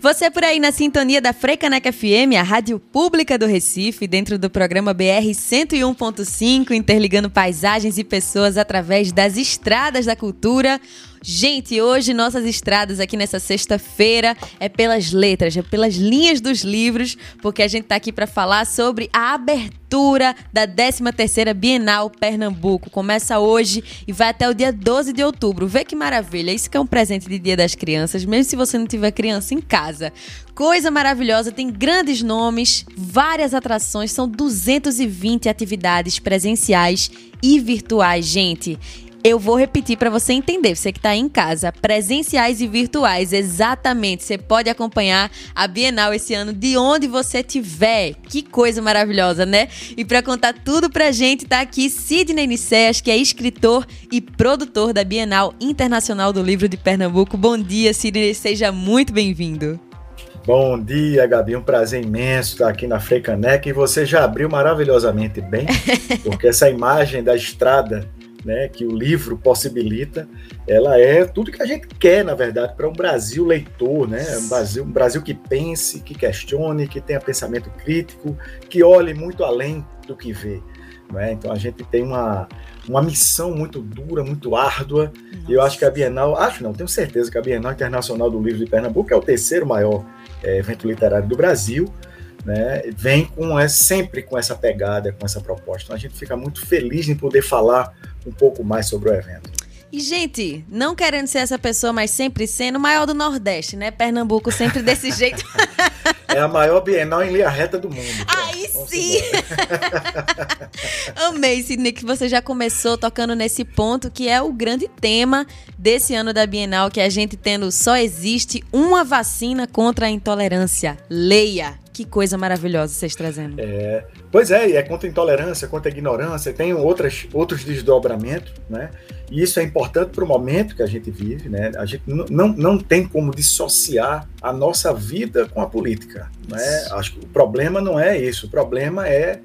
Você por aí na sintonia da Freicaneca FM, a rádio pública do Recife, dentro do programa BR 101.5, interligando paisagens e pessoas através das estradas da cultura. Gente, hoje nossas estradas aqui nessa sexta-feira é pelas letras, é pelas linhas dos livros, porque a gente está aqui para falar sobre a abertura da 13ª Bienal Pernambuco. Começa hoje e vai até o dia 12 de outubro. Vê que maravilha, isso que é um presente de Dia das Crianças, mesmo se você não tiver criança em casa. Coisa maravilhosa, tem grandes nomes, várias atrações, são 220 atividades presenciais e virtuais, gente. Eu vou repetir para você entender, você que está em casa, presenciais e virtuais, exatamente. Você pode acompanhar a Bienal esse ano de onde você estiver. Que coisa maravilhosa, né? E para contar tudo pra gente, tá aqui Sidney Nicéas, que é escritor e produtor da Bienal Internacional do Livro de Pernambuco. Bom dia, Sidney, seja muito bem-vindo. Bom dia, Gabi. Um prazer imenso estar aqui na Freicaneca e você já abriu maravilhosamente bem, porque essa imagem da estrada né, que o livro possibilita, ela é tudo que a gente quer, na verdade, para um Brasil leitor, né? Um Brasil, um Brasil que pense, que questione, que tenha pensamento crítico, que olhe muito além do que vê. Né? Então a gente tem uma, uma missão muito dura, muito árdua, Nossa. e eu acho que a Bienal, acho não, tenho certeza que a Bienal Internacional do Livro de Pernambuco é o terceiro maior é, evento literário do Brasil, né, vem com é, sempre com essa pegada, com essa proposta. Então a gente fica muito feliz em poder falar um pouco mais sobre o evento. E, gente, não querendo ser essa pessoa, mas sempre sendo o maior do Nordeste, né? Pernambuco sempre desse jeito. É a maior Bienal em linha reta do mundo. Aí sim! Amei, Sidney, que você já começou tocando nesse ponto, que é o grande tema desse ano da Bienal, que a gente tendo só existe uma vacina contra a intolerância. Leia! Que coisa maravilhosa vocês trazendo. É, pois é, é contra a intolerância, contra a ignorância, tem outras, outros desdobramentos, né? E isso é importante para o momento que a gente vive, né? A gente não, não tem como dissociar a nossa vida com a política, né? Acho que o problema não é isso, o problema é,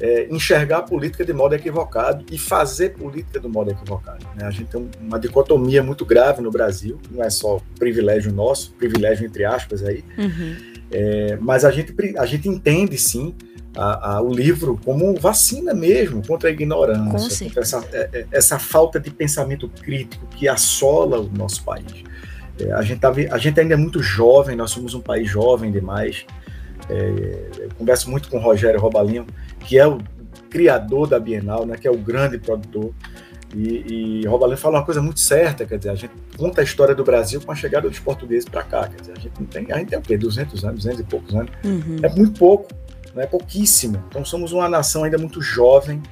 é enxergar a política de modo equivocado e fazer política de modo equivocado. Né? A gente tem uma dicotomia muito grave no Brasil, não é só privilégio nosso, privilégio entre aspas aí, uhum é, mas a gente, a gente entende sim a, a, o livro como vacina mesmo contra a ignorância, contra essa, é, é, essa falta de pensamento crítico que assola o nosso país. É, a, gente tá, a gente ainda é muito jovem, nós somos um país jovem demais. É, converso muito com o Rogério Robalinho, que é o criador da Bienal, né, que é o grande produtor. E, e Robalino fala uma coisa muito certa, quer dizer, a gente conta a história do Brasil com a chegada dos portugueses para cá, quer dizer, a gente não tem, a gente tem o quê? 200 anos, 200 e poucos anos. Uhum. É muito pouco, não é pouquíssimo. Então somos uma nação ainda muito jovem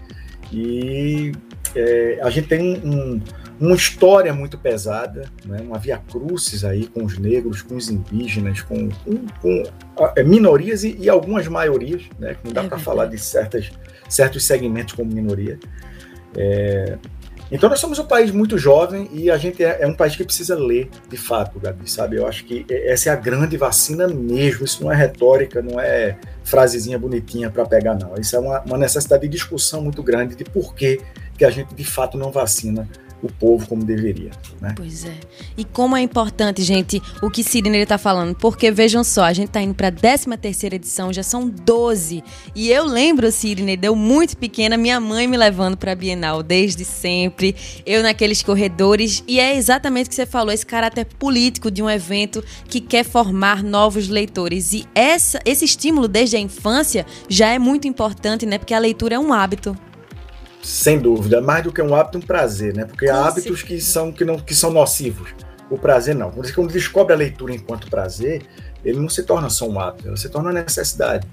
e é, a gente tem um, uma história muito pesada, né? uma via crucis aí com os negros, com os indígenas, com, com, com é, minorias e, e, algumas maiorias, né? que não dá é para falar de certas, certos segmentos como minoria. É, então nós somos um país muito jovem e a gente é, é, um país que precisa ler, de fato, Gabi, sabe? Eu acho que essa é a grande vacina mesmo. Isso não é retórica, não é frasezinha bonitinha para pegar, não. Isso é uma, uma necessidade de discussão muito grande de por que, que a gente de fato não vacina o povo como deveria. Né? Pois é. E como é importante, gente, o que Sidney está falando, porque vejam só, a gente está indo para a 13 terceira edição, já são 12. E eu lembro, Sidney, deu muito pequena, minha mãe me levando para a Bienal desde sempre, eu naqueles corredores, e é exatamente o que você falou, esse caráter político de um evento que quer formar novos leitores. E essa, esse estímulo desde a infância já é muito importante, né? Porque a leitura é um hábito. Sem dúvida, mais do que um hábito, um prazer, né? Porque há hábitos que são, que, não, que são nocivos. O prazer não. Quando você descobre a leitura enquanto prazer, ele não se torna só um hábito, ele se torna uma necessidade.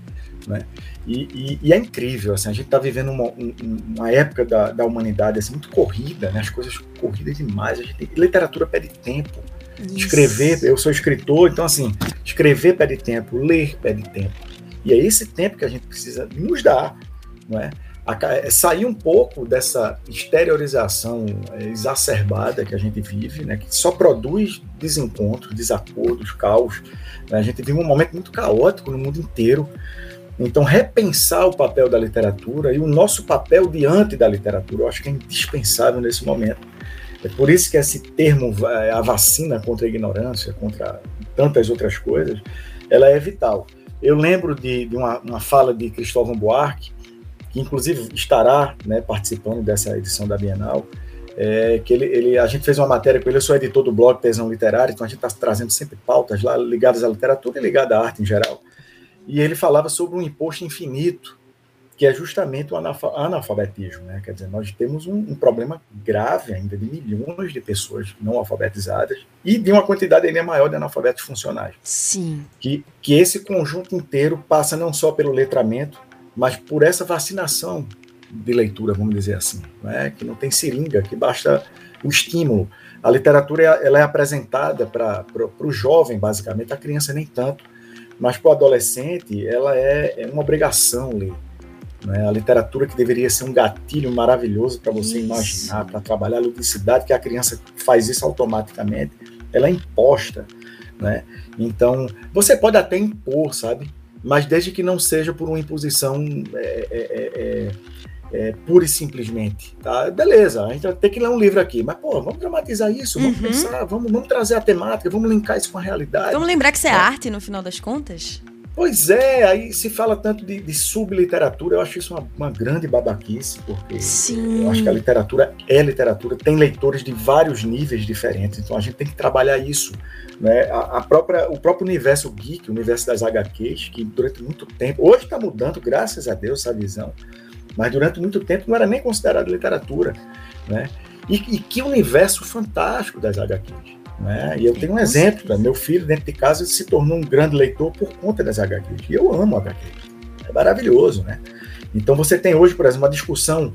Né? E, e, e é incrível, assim, a gente está vivendo uma, uma época da, da humanidade assim, muito corrida, né? as coisas corridas demais. A gente, literatura pede tempo. Isso. Escrever, eu sou escritor, então assim, escrever pede tempo, ler pede tempo. E é esse tempo que a gente precisa nos dar, não é? É, sair um pouco dessa exteriorização é, exacerbada que a gente vive, né, que só produz desencontros, desacordos, caos. Né? A gente vive um momento muito caótico no mundo inteiro. Então, repensar o papel da literatura e o nosso papel diante da literatura, eu acho que é indispensável nesse momento. É por isso que esse termo, a vacina contra a ignorância, contra tantas outras coisas, ela é vital. Eu lembro de, de uma, uma, fala de Cristóvão Buarque, que inclusive estará né, participando dessa edição da Bienal, é, que ele, ele, a gente fez uma matéria com ele, eu sou editor do blog Tesão Literário, então a gente está trazendo sempre pautas lá ligadas à literatura e ligadas à arte em geral. E ele falava sobre um imposto infinito, que é justamente o analfabetismo. Né? Quer dizer, nós temos um, um, problema grave ainda de milhões de pessoas não alfabetizadas e de uma quantidade ainda maior de analfabetos funcionais. Sim. Que, que esse conjunto inteiro passa não só pelo letramento, mas por essa vacinação de leitura, vamos dizer assim, né? que não tem seringa, que basta o estímulo. A literatura ela é apresentada para o jovem, basicamente, a criança nem tanto, mas para o adolescente ela é, é uma obrigação ler. Né? A literatura que deveria ser um gatilho maravilhoso para você isso. imaginar, para trabalhar a ludicidade, que a criança faz isso automaticamente, ela é imposta. Né? Então, você pode até impor, sabe? Mas desde que não seja por uma imposição é, é, é, é, é pura e simplesmente. Tá? Beleza, a gente vai ter que ler um livro aqui, mas pô, vamos dramatizar isso, vamos uhum. pensar, vamos, vamos trazer a temática, vamos linkar isso com a realidade. Vamos lembrar que isso é, é. arte no final das contas? Pois é, aí se fala tanto de, de subliteratura, eu acho isso uma, uma grande babaquice, porque Sim. eu acho que a literatura é literatura, tem leitores de vários níveis diferentes, então a gente tem que trabalhar isso. Né? A, a própria, o próprio universo geek, o universo das HQs, que durante muito tempo, hoje está mudando, graças a Deus, essa visão, mas durante muito tempo não era nem considerado literatura. Né? E, e que universo fantástico das HQs. Né? E eu tenho um exemplo, né? meu filho dentro de casa se tornou um grande leitor por conta das HQs. E eu amo HQ. É maravilhoso, né? Então você tem hoje, por exemplo, uma discussão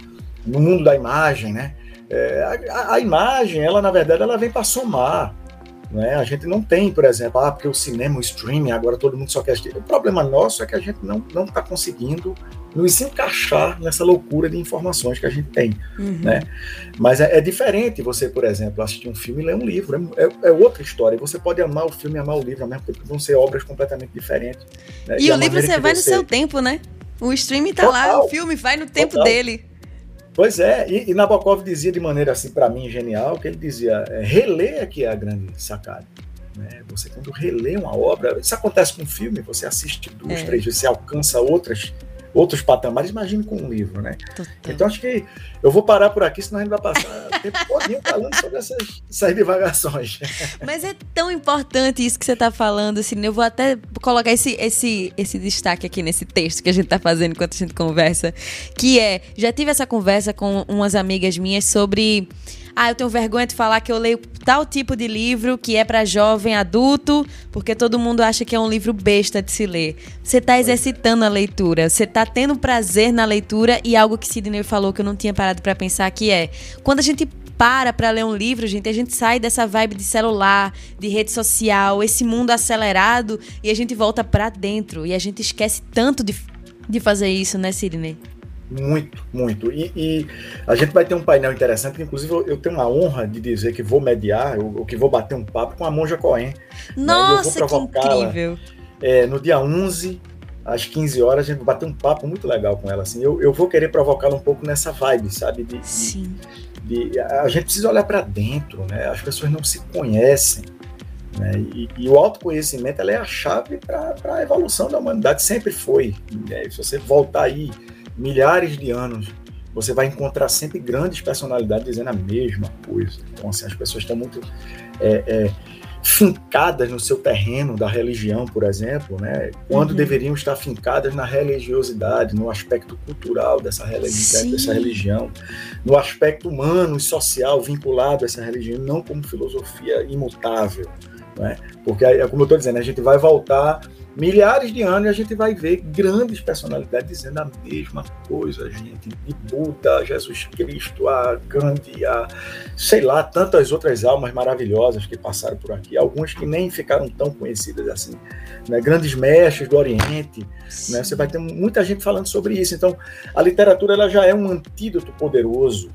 no mundo da imagem, né? É, a, a, imagem, ela na verdade, ela vem para somar. Né? A gente não tem, por exemplo, ah, porque o cinema, o streaming, agora todo mundo só quer assistir. O problema nosso é que a gente não está conseguindo nos encaixar nessa loucura de informações que a gente tem, uhum. né? Mas é, é, diferente você, por exemplo, assistir um filme e ler um livro, é, é, é, outra história. Você pode amar o filme e amar o livro ao mesmo tempo, vão ser obras completamente diferentes. Né? E, e o livro você vai você... no seu tempo, né? O streaming tá Total. lá, o filme vai no tempo Total. dele. Pois é, e, e, Nabokov dizia de maneira assim, para mim, genial, que ele dizia, é, reler é que é a grande sacada. Né? Você quando relê uma obra, isso acontece com um filme, você assiste duas, é. três vezes, você alcança outras outros patamares, imagine com um livro, né? Total. Então acho que eu vou parar por aqui, senão a gente vai passar tempo todo falando sobre essas, essas divagações. Mas é tão importante isso que você está falando, assim, eu vou até colocar esse, esse, esse destaque aqui nesse texto que a gente está fazendo enquanto a gente conversa, que é, já tive essa conversa com umas amigas minhas sobre ah, eu tenho vergonha de falar que eu leio tal tipo de livro que é para jovem adulto, porque todo mundo acha que é um livro besta de se ler. Você está exercitando a leitura, você está tendo prazer na leitura e algo que Sidney falou que eu não tinha parado para pensar que é, quando a gente para para ler um livro, gente, a gente sai dessa vibe de celular, de rede social, esse mundo acelerado e a gente volta para dentro e a gente esquece tanto de, de fazer isso, né, Sidney? Muito, muito. E, e, a gente vai ter um painel interessante, inclusive eu, tenho a honra de dizer que vou mediar, ou, que vou bater um papo com a Monja Cohen. Nossa, né? que incrível! É, no dia 11, às 15 horas, a gente vai bater um papo muito legal com ela. Assim. Eu, eu vou querer provocá-la um pouco nessa vibe, sabe? De, Sim. De, de, a gente precisa olhar para dentro, né? As pessoas não se conhecem. Né? E, e, o autoconhecimento é a chave para a evolução da humanidade, sempre foi. Né? Se você voltar aí milhares de anos, você vai encontrar sempre grandes personalidades dizendo a mesma coisa. Então, assim, as pessoas estão muito é, é, fincadas no seu terreno da religião, por exemplo, né? quando uhum. deveriam estar fincadas na religiosidade, no aspecto cultural dessa, religi dessa religião, no aspecto humano e social vinculado a essa religião, não como filosofia imutável. Né? Porque, como eu estou dizendo, a gente vai voltar milhares de anos e a gente vai ver grandes personalidades dizendo a mesma coisa, gente. De Buda, Jesus Cristo, a Gandhi, a sei lá, tantas outras almas maravilhosas que passaram por aqui, algumas que nem ficaram tão conhecidas assim. Né? Grandes mestres do Oriente. Né? Você vai ter muita gente falando sobre isso. Então, a literatura ela já é um antídoto poderoso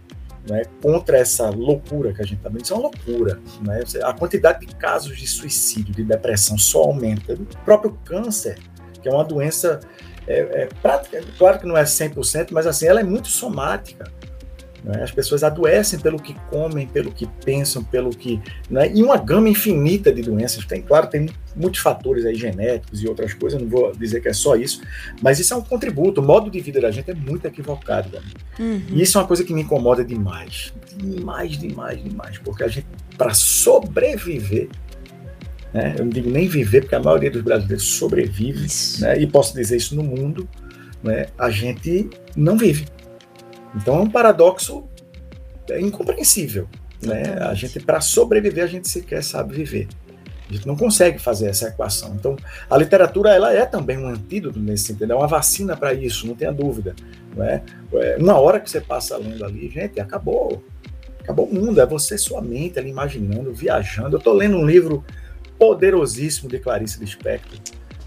né, contra essa loucura que a gente está vendo. Isso é uma loucura. Né? A quantidade de casos de suicídio, de depressão só aumenta. O próprio câncer, que é uma doença é, é prática, claro que não é 100%, mas assim, ela é muito somática. Né? As pessoas adoecem pelo que comem, pelo que pensam, pelo que. Né? E uma gama infinita de doenças. Tem, claro, tem muitos fatores aí genéticos e outras coisas, não vou dizer que é só isso, mas isso é um contributo. O modo de vida da gente é muito equivocado. Né? Uhum. E isso é uma coisa que me incomoda demais. Demais, demais, demais. Porque a gente, para sobreviver, né? eu não digo nem viver, porque a maioria dos brasileiros sobrevive, né? e posso dizer isso no mundo, a gente não vive. Então é um paradoxo incompreensível. Né? A gente, para sobreviver, a gente sequer sabe viver. A gente não consegue fazer essa equação. Então, a literatura ela é também um antídoto nesse sentido, é uma vacina para isso, não tenha dúvida. Não é? é? Uma hora que você passa lendo ali, gente, acabou. Acabou o mundo, é você, sua mente ali imaginando, viajando. Eu estou lendo um livro poderosíssimo de Clarice Lispector,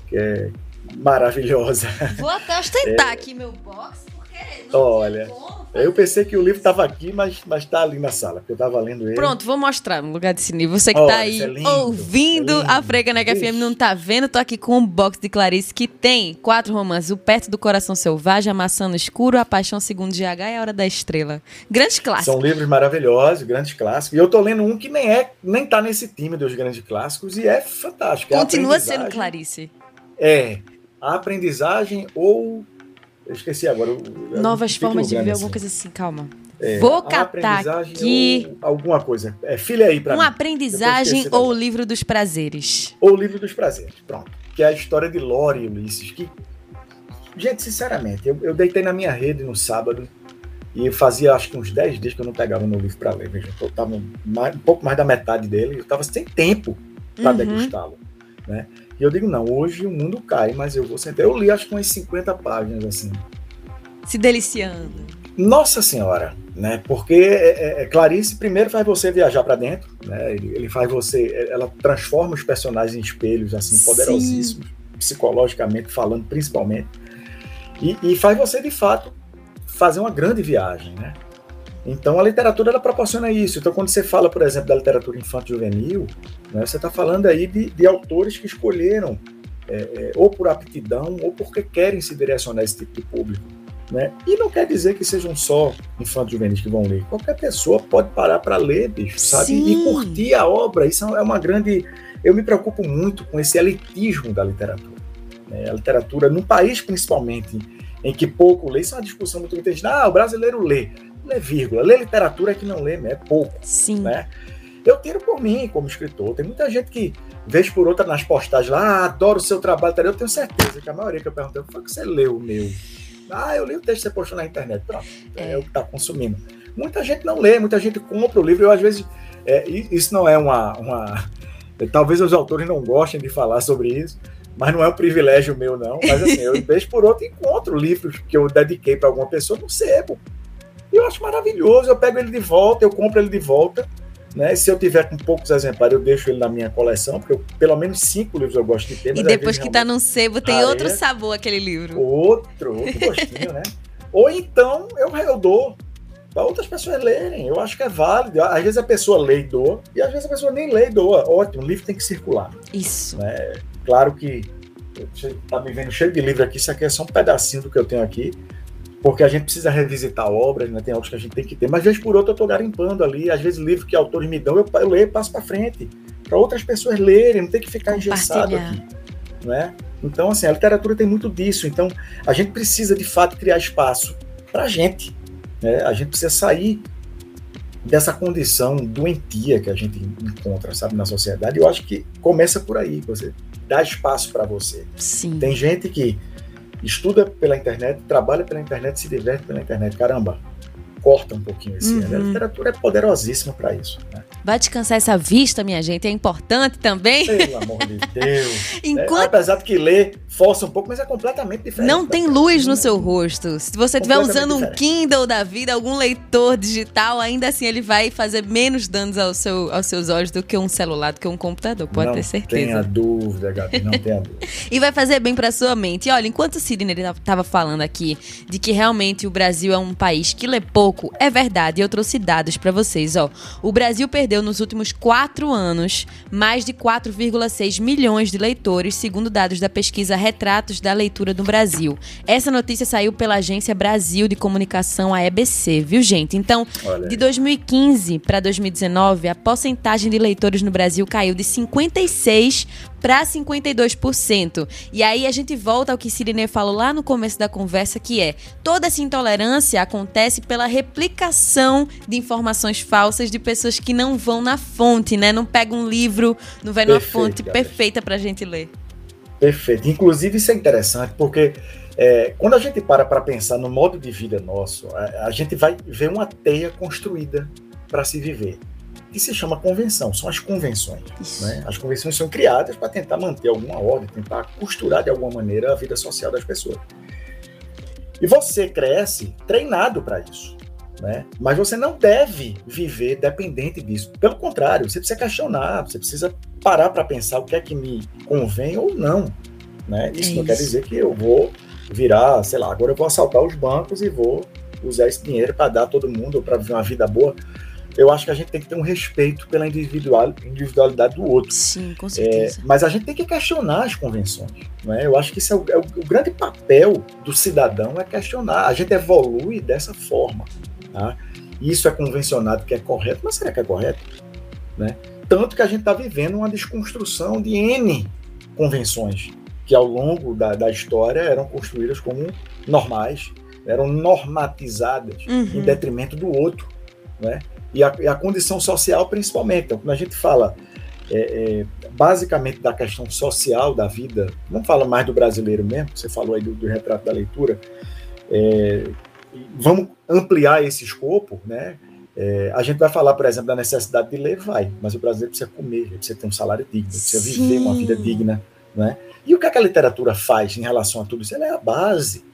que é maravilhosa. Vou até ostentar é, aqui meu box Olha, eu pensei que o livro estava aqui, mas está ali na sala, porque eu estava lendo ele. Pronto, vou mostrar no lugar desse livro. Você que está aí é lindo, ouvindo é a Frecaneca FM não está vendo, tô aqui com um box de Clarice que tem quatro romances: O Perto do Coração Selvagem, A Maçã no Escuro, A Paixão Segundo GH e A Hora da Estrela. Grandes clássicos. São livros maravilhosos, grandes clássicos. E eu tô lendo um que nem é, nem tá nesse time dos grandes clássicos e é fantástico. É Continua sendo Clarice. É. A aprendizagem ou eu esqueci agora. Novas formas de viver, alguma coisa assim, calma. É, Vou catar aqui. Alguma coisa. É, filha aí para Uma mim. aprendizagem ou o livro dos prazeres? Ou o livro dos prazeres, pronto. Que é a história de Lore e Ulisses. Que, gente, sinceramente, eu, eu deitei na minha rede no sábado e fazia acho que uns 10 dias que eu não pegava meu livro para ler. Veja, eu estava um pouco mais da metade dele, eu estava sem tempo para uhum. degustá-lo. Né? E eu digo, não, hoje o mundo cai, mas eu vou sentar. Eu li acho que umas 50 páginas, assim. Se deliciando. Nossa Senhora, né? Porque é, é, é Clarice primeiro faz você viajar para dentro, né? Ele, ele, faz você, ela transforma os personagens em espelhos assim poderosíssimos, Sim. psicologicamente falando, principalmente, e, e, faz você de fato fazer uma grande viagem, né? Então a literatura ela proporciona isso. Então quando você fala, por exemplo, da literatura infantil juvenil, né, você está falando aí de, de, autores que escolheram é, é, ou por aptidão ou porque querem se direcionar a esse tipo de público. Né? E não quer dizer que sejam só infantos juvenis que vão ler. Qualquer pessoa pode parar para ler, bicho, sabe? Sim. E curtir a obra. Isso é uma grande. Eu me preocupo muito com esse elitismo da literatura. Né? A literatura, num país principalmente, em que pouco lê, isso é uma discussão muito grande. Ah, o brasileiro lê lê vírgula. Lê literatura é que não lê, é pouco. Sim. Né? Eu tiro por mim como escritor. Tem muita gente que, vez por outra, nas postagens lá, ah, adoro o seu trabalho. Eu tenho certeza que a maioria que eu perguntei foi que você leu o meu. Ah, eu li o texto que você postou na internet. Pronto, é, é o que está consumindo. Muita gente não lê, muita gente compra o livro. Eu, às vezes, é, isso não é uma, uma. Talvez os autores não gostem de falar sobre isso, mas não é um privilégio meu, não. Mas assim, eu, vez por outra, encontro livros que eu dediquei para alguma pessoa no sebo. E eu acho maravilhoso, eu pego ele de volta, eu compro ele de volta. Né? Se eu tiver com poucos exemplares, eu deixo ele na minha coleção, porque eu, pelo menos cinco livros eu gosto de ter. E depois que está no sebo, tem outro sabor aquele livro. Outro, outro gostinho, né? Ou então eu, eu dou para outras pessoas lerem. Eu acho que é válido. Às vezes a pessoa lê e doa, e às vezes a pessoa nem lê e doa. Ótimo, o livro tem que circular. Isso. Né? Claro que você está me vendo cheio de livro aqui, isso aqui é só um pedacinho do que eu tenho aqui porque a gente precisa revisitar obras, né? tem obras que a gente tem que ter, mas vez por outra eu estou garimpando ali, às vezes livros que autores me dão, eu, eu leio e passo para frente, para outras pessoas lerem, não tem que ficar engessado aqui. Né? Então, assim, a literatura tem muito disso, então a gente precisa de fato criar espaço para a gente, né? a gente precisa sair dessa condição doentia que a gente encontra, sabe, na sociedade. Eu acho que começa por aí, você dá espaço para você. Sim. Tem gente que estuda pela internet, trabalha pela internet, se diverte pela internet. Caramba, corta um pouquinho esse. Uhum. A literatura é poderosíssima para isso. Né? Vai descansar essa vista, minha gente, é importante também. Pelo amor de Deus. Enquanto... é, apesar de que ler força um pouco, mas é completamente diferente. Não tem luz no seu rosto. Se você estiver usando diferente. um Kindle da vida, algum leitor digital, ainda assim ele vai fazer menos danos ao seu, aos seus olhos do que um celular, do que um computador, pode não ter certeza. Não tenha dúvida, Gabi, não tenha dúvida. e vai fazer bem para sua mente. E olha, enquanto o Sidney estava falando aqui de que realmente o Brasil é um país que lê pouco, pouco. É verdade, eu trouxe dados para vocês. Ó. O Brasil perdeu nos últimos quatro anos mais de 4,6 milhões de leitores, segundo dados da pesquisa Retratos da Leitura do Brasil. Essa notícia saiu pela Agência Brasil de Comunicação, a EBC, viu, gente? Então, de 2015 para 2019, a porcentagem de leitores no Brasil caiu de 56 para 52%. E aí a gente volta ao que Sirinê falou lá no começo da conversa, que é toda essa intolerância acontece pela replicação de informações falsas de pessoas que não vão na fonte, né? Não pegam um livro, não vai numa fonte Gabriel. perfeita para a gente ler. Perfeito. Inclusive isso é interessante porque é, quando a gente para para pensar no modo de vida nosso, a, a gente vai ver uma teia construída para se viver que se chama convenção, são as convenções. Né? As convenções são criadas para tentar manter alguma ordem, tentar costurar de alguma maneira a vida social das pessoas. E você cresce treinado para isso. Né? Mas você não deve viver dependente disso. Pelo contrário, você precisa questionar, você precisa parar para pensar o que é que me convém ou não. Né? Isso é não isso. quer dizer que eu vou virar, sei lá, agora eu vou assaltar os bancos e vou usar esse dinheiro para dar a todo mundo, para viver uma vida boa eu acho que a gente tem que ter um respeito pela individual, individualidade do outro. Sim, com certeza. É, mas a gente tem que questionar as convenções. Não é? Eu acho que isso é o, é o, o, grande papel do cidadão é questionar. A gente evolui dessa forma. Tá? Isso é convencionado que é correto, mas será que é correto? Né? Tanto que a gente está vivendo uma desconstrução de N convenções que ao longo da, da história eram construídas como normais, eram normatizadas uhum. em detrimento do outro. Né? E a, e a condição social principalmente. Então, quando a gente fala é, é, basicamente da questão social da vida, não fala mais do brasileiro mesmo, você falou aí do, do retrato da leitura, é, vamos ampliar esse escopo, né? É, a gente vai falar, por exemplo, da necessidade de ler, vai, mas o brasileiro precisa comer, precisa ter um salário digno, precisa Sim. viver uma vida digna, né? E o que, é que a literatura faz em relação a tudo isso? Ela é a base.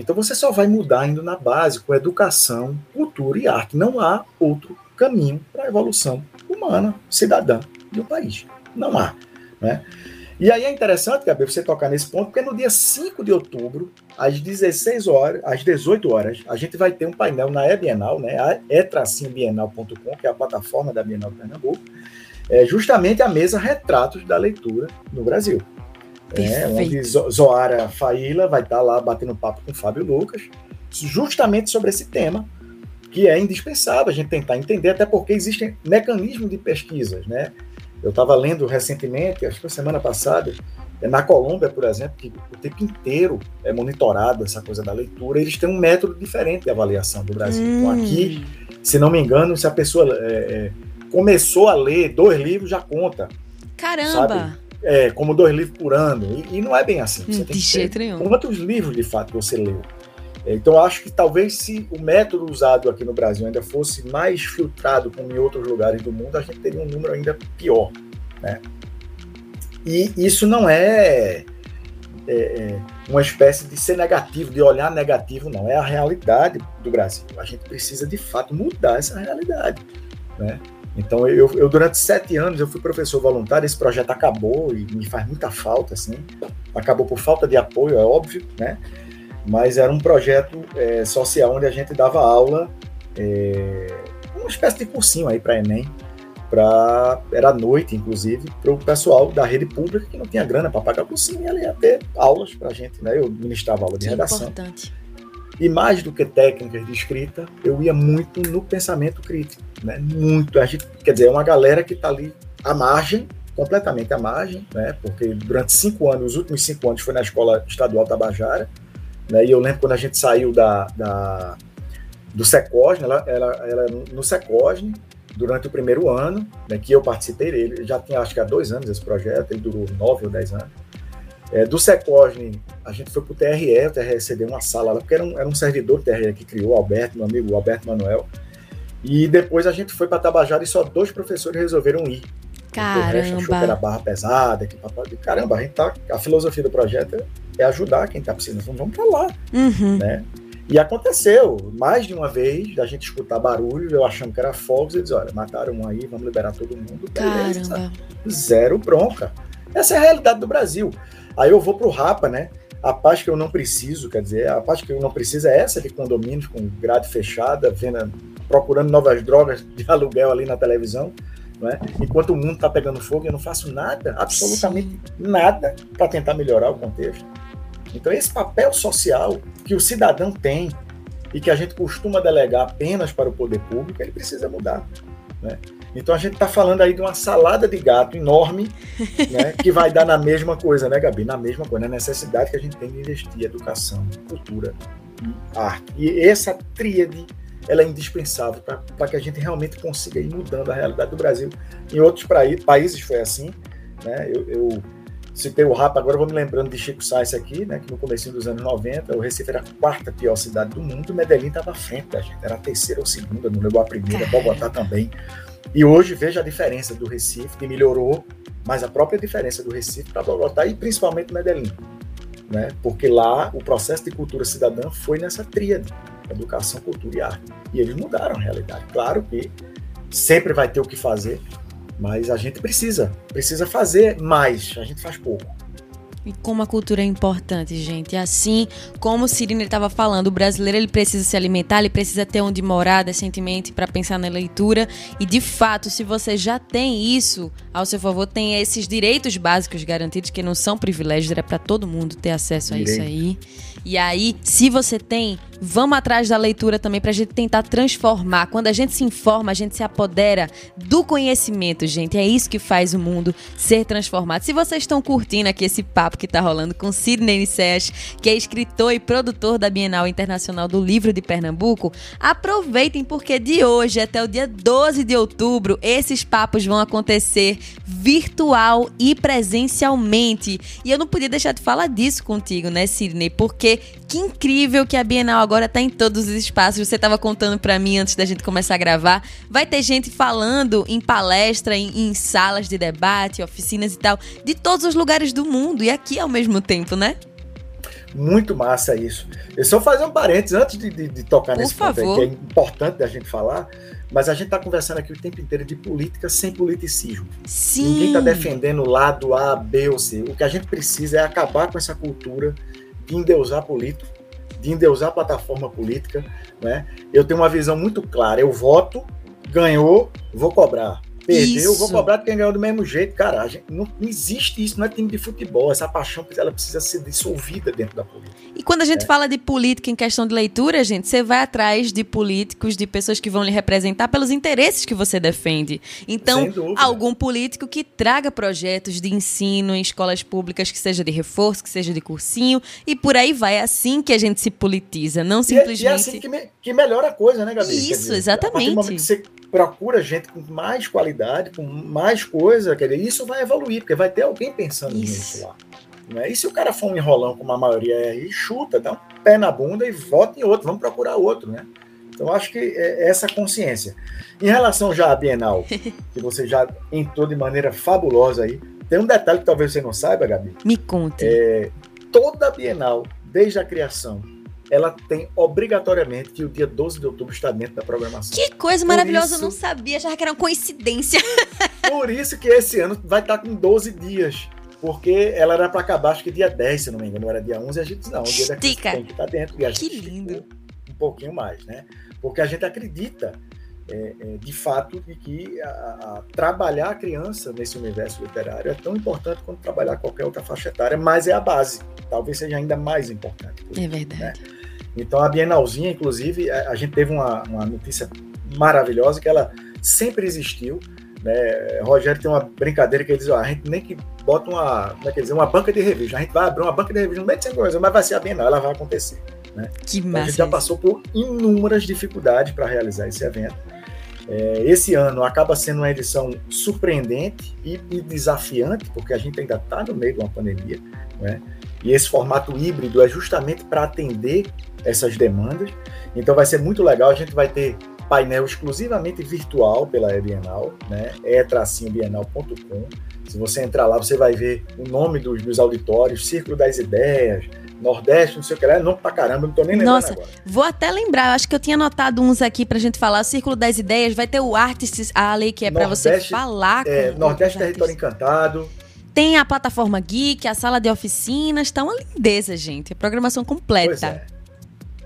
Então você só vai mudar indo na base, com educação, cultura e arte. Não há outro caminho para a evolução humana, cidadã de um país. Não há. Né? E aí é interessante, Gabriel, você tocar nesse ponto, porque no dia 5 de outubro, às 16 horas, às 18 horas, a gente vai ter um painel na E-Bienal, né? A e-bienal.com, que é a plataforma da Bienal de Pernambuco, é justamente a mesa Retratos da Leitura no Brasil é, onde Zoara Faíla vai estar lá batendo papo com Fábio Lucas, justamente sobre esse tema, que é indispensável a gente tentar entender, até porque existem mecanismos de pesquisas, né? Eu estava lendo recentemente, acho que semana passada, é, na Colômbia, por exemplo, que o tempo inteiro é monitorado essa coisa da leitura, eles têm um método diferente de avaliação do Brasil. Hum. Então, aqui, se não me engano, se a pessoa é, é, começou a ler dois livros, já conta. Caramba! Sabe? É, como dois livros por ano. E, e não é bem assim. Você de jeito nenhum. Quantos livros, de fato, você leu? É, então, acho que talvez se o método usado aqui no Brasil ainda fosse mais filtrado como em outros lugares do mundo, a gente teria um número ainda pior. Né? E isso não é, é, é uma espécie de ser negativo, de olhar negativo, não. É a realidade do Brasil. A gente precisa, de fato, mudar essa realidade. Né? Então, eu, eu, durante sete anos eu fui professor voluntário, esse projeto acabou e me faz muita falta, assim. Acabou por falta de apoio, é óbvio, né? Mas era um projeto é, social onde a gente dava aula, é, uma espécie de cursinho aí para Enem, pra, era à noite, inclusive, para o pessoal da rede pública que não tinha grana para pagar o cursinho, e ela ia ter aulas para a gente, né? Eu ministrava aula de que redação. Importante. E mais do que técnicas de escrita, eu ia muito no pensamento crítico, né? Muito. A gente, quer dizer, é uma galera que está ali à margem, completamente à margem, né? Porque durante cinco anos, os últimos cinco anos, foi na escola estadual Tabajara, né? E eu lembro quando a gente saiu da, da do Secosne, ela, ela, ela no Secosne, durante o primeiro ano, né, que eu participei dele, já tinha acho que há dois anos esse projeto, ele durou nove ou dez anos. É, do Secosne, a gente foi para o TRE, o TRE cedeu uma sala lá, porque era um, era um servidor do TRE que criou, o Alberto, meu amigo Alberto Manuel. E depois a gente foi para Tabajara e só dois professores resolveram ir. Caramba. O resto achou que era barra pesada, que caramba, a gente tá, a filosofia do projeto é ajudar quem está precisando, então vamos para lá, uhum. né? E aconteceu, mais de uma vez, a gente escutar barulho, eu achando que era fogos, e dizer, olha, mataram um aí, vamos liberar todo mundo. Beleza. Caramba. Zero bronca. Essa é a realidade do Brasil. Aí eu vou para o Rapa, né? A paz que eu não preciso, quer dizer, a paz que eu não preciso é essa de condomínios com grade fechada, vendo, procurando novas drogas de aluguel ali na televisão, é? Enquanto o mundo está pegando fogo, eu não faço nada, absolutamente nada, para tentar melhorar o contexto. Então, esse papel social que o cidadão tem e que a gente costuma delegar apenas para o poder público, ele precisa mudar. Né? Então a gente está falando aí de uma salada de gato enorme, né, que vai dar na mesma coisa, né, Gabi? Na mesma coisa, na necessidade que a gente tem de investir em educação, cultura e arte. E essa tríade ela é indispensável para que a gente realmente consiga ir mudando a realidade do Brasil. Em outros países foi assim. Né? Eu, eu citei o Rapa, agora vou me lembrando de Chico Sainz aqui, né, que no começo dos anos 90, o Recife era a quarta pior cidade do mundo, Medellín estava à frente da gente, era a terceira ou segunda, não levou a primeira, Bogotá também. E hoje veja a diferença do Recife, que melhorou, mas a própria diferença do Recife para Bogotá e principalmente Medellín. Né? Porque lá o processo de cultura cidadã foi nessa tríade, educação, cultura e arte. E eles mudaram a realidade. Claro que sempre vai ter o que fazer, mas a gente precisa, precisa fazer mais, a gente faz pouco. E como a cultura é importante, gente. Assim como o Cirino estava falando, o brasileiro ele precisa se alimentar, ele precisa ter onde morar decentemente para pensar na leitura. E de fato, se você já tem isso ao seu favor, tem esses direitos básicos garantidos que não são privilégios, era para todo mundo ter acesso a Direito. isso aí. E aí, se você tem, vamos atrás da leitura também para a gente tentar transformar. Quando a gente se informa, a gente se apodera do conhecimento, gente. É isso que faz o mundo ser transformado. Se vocês estão curtindo aqui esse papo que está rolando com Sidney Nicés, que é escritor e produtor da Bienal Internacional do Livro de Pernambuco, aproveitem porque de hoje até o dia 12 de outubro, esses papos vão acontecer virtual e presencialmente. E eu não podia deixar de falar disso contigo, né, Sidney? Porque que incrível que a Bienal agora está em todos os espaços. Você estava contando para mim antes da gente começar a gravar. Vai ter gente falando em palestra, em, em, salas de debate, oficinas e tal, de todos os lugares do mundo e aqui ao mesmo tempo, né? Muito massa isso. Eu só fazer um parênteses antes de, de, de tocar Por nesse favor. ponto aí, que é importante da gente falar. Mas a gente está conversando aqui o tempo inteiro de política sem politicismo. Sim. Ninguém está defendendo o lado A, B ou C. O que a gente precisa é acabar com essa cultura de endeusar político, de endeusar plataforma política. Né? Eu tenho uma visão muito clara. Eu voto, ganhou, vou cobrar. Perdeu, isso. vou cobrar de quem ganhou do mesmo jeito. Cara, gente, não, não, existe isso, não é time de futebol. Essa paixão ela precisa ser dissolvida dentro da política. E quando a gente é. fala de política em questão de leitura, gente, você vai atrás de políticos, de pessoas que vão lhe representar pelos interesses que você defende. Então, algum político que traga projetos de ensino em escolas públicas, que seja de reforço, que seja de cursinho, e por aí vai. É assim que a gente se politiza, não simplesmente. E é, e é assim que, me, que melhora a coisa, né, Gabi? Isso, exatamente. A partir do momento que você procura gente com mais qualidade, com mais coisa, quer dizer, isso vai evoluir, porque vai ter alguém pensando isso. nisso lá. Né? E se o cara for um enrolão, como a maioria é, e chuta, dá um pé na bunda e vota em outro, vamos procurar outro, né? Então, acho que é essa consciência. Em relação já à Bienal, que você já entrou de maneira fabulosa aí, tem um detalhe que talvez você não saiba, Gabi. Me conte. É, toda a Bienal, desde a criação, ela tem obrigatoriamente que o dia 12 de outubro está dentro da programação. Que coisa por maravilhosa, isso, eu não sabia, já que era uma coincidência. Por isso que esse ano vai estar com 12 dias. Porque ela era para acabar, acho que dia 10, se não me engano, era dia 11, a gente não, o dia da tem que estar dentro. E a que lindo. Um pouquinho mais, né? Porque a gente acredita, é, é, de fato, de que a, a, trabalhar a criança nesse universo literário é tão importante quanto trabalhar qualquer outra faixa etária, mas é a base. Talvez seja ainda mais importante. É verdade. Né? Então, a Bienalzinha, inclusive, a, a gente teve uma, uma notícia maravilhosa que ela sempre existiu, né? Rogério tem uma brincadeira que ele diz: ó, a gente nem que bota uma, como é que dizer, uma banca de revista, a gente vai abrir uma banca de revista no meio de coisa, mas vai ser a Bienal, ela vai acontecer. Né? Que massa. Então, a gente já passou por inúmeras dificuldades para realizar esse evento. É, esse ano acaba sendo uma edição surpreendente e, e desafiante, porque a gente ainda está no meio de uma pandemia, né? E esse formato híbrido é justamente para atender essas demandas. Então vai ser muito legal. A gente vai ter painel exclusivamente virtual pela Bienal, né? é bienal.com. Se você entrar lá, você vai ver o nome dos, dos auditórios, Círculo das Ideias, Nordeste, não sei o que lá, é nome pra caramba, não tô nem lembrando Nossa, agora. vou até lembrar, acho que eu tinha anotado uns aqui pra gente falar, Círculo das Ideias, vai ter o Artists Alley, que é para você falar é, com Nordeste Território Encantado, Tem a plataforma Geek, a sala de oficinas, tá uma lindeza, gente. Programação completa.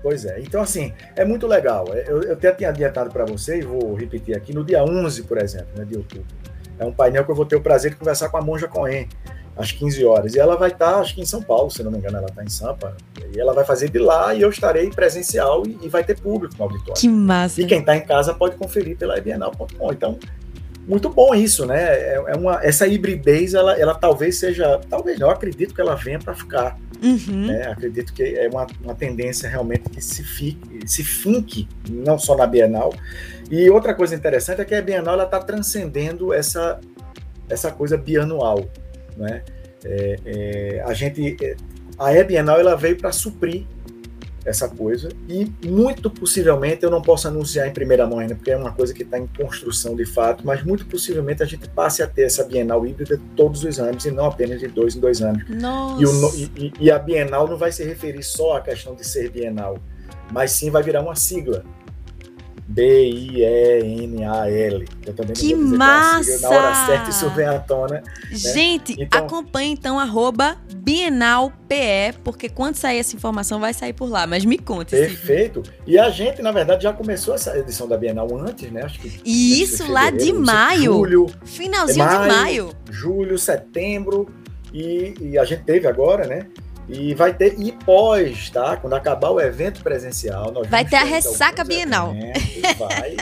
Pois é. É. Então, assim, é muito legal. Eu, eu até tinha adiantado para você, e vou repetir aqui, no dia 11, por exemplo, né, de outubro. É um painel que eu vou ter o prazer de conversar com a Monja Cohen, às 15 horas. E ela vai estar, acho que em São Paulo, se não me engano, ela está em Sampa. E ela vai fazer de lá e eu estarei presencial e, e vai ter público no auditório. Que massa. E quem está em casa pode conferir pela bienal.com. Então, muito bom isso, né? É, é, uma, essa hibridez, ela, ela talvez seja, talvez não, eu acredito que ela venha para ficar. Uhum. Né? Acredito que é uma, uma tendência realmente que se, fique, se finque, não só na Bienal. E outra coisa interessante é que a Bienal está transcendendo essa, essa coisa bianual. Né? É, é, a gente, é, a E Bienal ela veio para suprir essa coisa. E muito possivelmente eu não posso anunciar em primeira mão ainda porque é uma coisa que está em construção de fato, mas muito possivelmente a gente passe a ter essa Bienal híbrida todos os anos e não apenas de dois em dois anos. E, o, e, e a Bienal não vai se referir só à questão de ser Bienal, mas sim vai virar uma sigla B-I-E-N-A-L. Eu também que massa! na hora certa isso vem à tona. Né? Gente, então, acompanhe então arroba BienalPE, porque quando sair essa informação vai sair por lá, mas me conte. Perfeito. E a gente, na verdade, já começou essa edição da Bienal antes, né? Acho que e isso lá de maio. Julho. Finalzinho maio, de maio. Julho, setembro. E, e a gente teve agora, né? E vai ter, e pós, tá? Quando acabar o evento presencial, nós vai ter a ressaca bienal. Vai.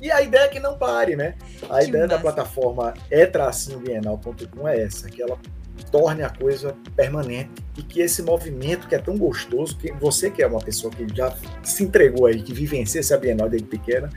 e a ideia é que não pare, né? A que ideia massa. da plataforma é tracinhobienal.com é essa, que ela torne a coisa permanente e que esse movimento que é tão gostoso, que você que é uma pessoa que já se entregou aí, que vivencia essa Bienal desde pequena,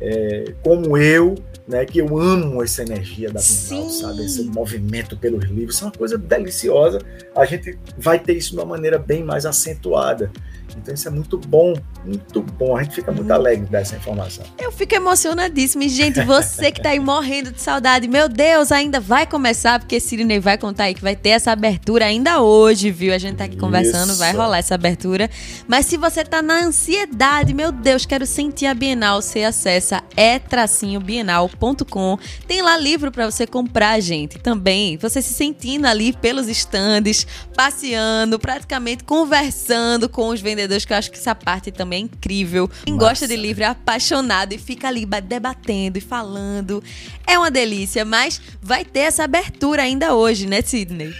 é, como eu, né, que eu amo essa energia da Bienal, Sim. sabe? Esse movimento pelos livros, isso é uma coisa deliciosa. A gente vai ter isso de uma maneira bem mais acentuada. Então isso é muito bom, muito bom. A gente fica muito alegre dessa informação. Eu fico emocionadíssima. E, gente, você que tá aí morrendo de saudade, meu Deus, ainda vai começar, porque Sidney vai contar aí que vai ter essa abertura ainda hoje, viu? A gente tá aqui conversando, isso. vai rolar essa abertura. Mas se você tá na ansiedade, meu Deus, quero sentir a Bienal, você acessa é-bienal.com. Tem lá livro para você comprar, gente. Também, você se sentindo ali pelos estandes, passeando, praticamente conversando com os vendedores que eu acho que essa parte também é incrível. Quem Massa. gosta de livro é apaixonado e fica ali debatendo e falando. É uma delícia, mas vai ter essa abertura ainda hoje, né, Sidney?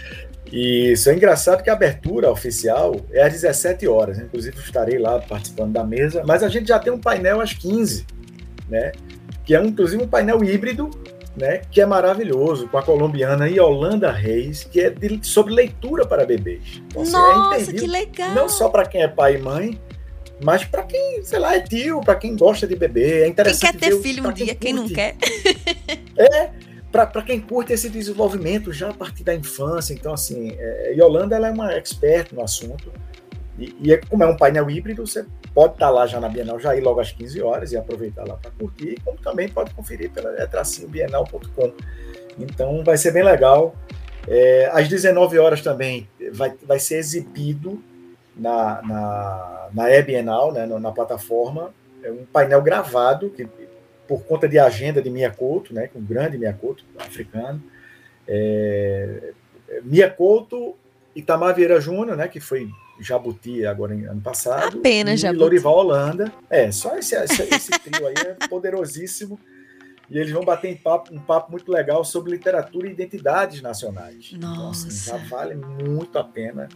Isso, é engraçado que a abertura oficial é às 17 horas, né? inclusive estarei lá participando da mesa, mas a gente já tem um painel às 15, né? Que é inclusive um painel híbrido né, que é maravilhoso, com a colombiana Yolanda Reis, que é de, sobre leitura para bebês. Então, assim, é Nossa, é que legal! Não só para quem é pai e mãe, mas para quem, sei lá, é tio, para quem gosta de beber. É interessante. Quem quer ter filho um dia, quem, quem não quer. é, para quem curte esse desenvolvimento já a partir da infância. Então, assim, é, Yolanda ela é uma expert no assunto. E, e é, como é um painel híbrido, você pode estar lá já na Bienal, já ir logo às 15 horas e aproveitar lá para curtir, como também pode conferir pela é. Então vai ser bem legal. É, às 19 horas também vai, vai ser exibido na, na, na e-Bienal, né, na, plataforma, é um painel gravado, que, por conta de agenda de Miyakoto, né, um grande Miyakoto africano. É, Miyakoto, Itamar Vieira Júnior, né, que foi Jabuti agora em ano passado. Apenas e Jabuti. Lorival Holanda. É, só esse, esse, esse trio aí é poderosíssimo. E eles vão bater em papo, um papo muito legal sobre literatura e identidades nacionais. Nossa. Então, assim, já vale muito a pena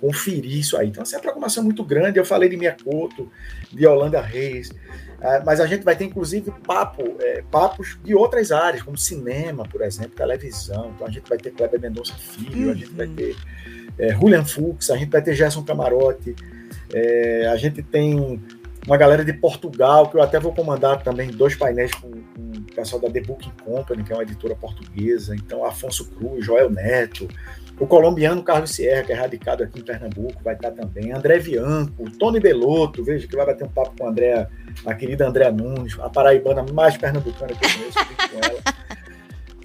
conferir isso aí. Então, assim, é uma programação muito grande. Eu falei de Miyakoto, de Holanda Reis, é, mas a gente vai ter, inclusive, papo, é, papos de outras áreas, como cinema, por exemplo, televisão. Então, a gente vai ter Kleber Mendonça Filho, uhum. a gente vai uhum. ter é, Julian Fuchs, a gente vai ter Gerson Camarote, é, a gente tem uma galera de Portugal, que eu até vou comandar também dois painéis com, com o pessoal da The Booking Company, que é uma editora portuguesa, então Afonso Cruz, Joel Neto, o colombiano Carlos Sierra, que é radicado aqui em Pernambuco, vai estar também, André Bianco, Tony Belotto, veja que vai bater um papo com a, a querida Andréa Nunes, a paraibana mais pernambucana que eu conheço, com ela,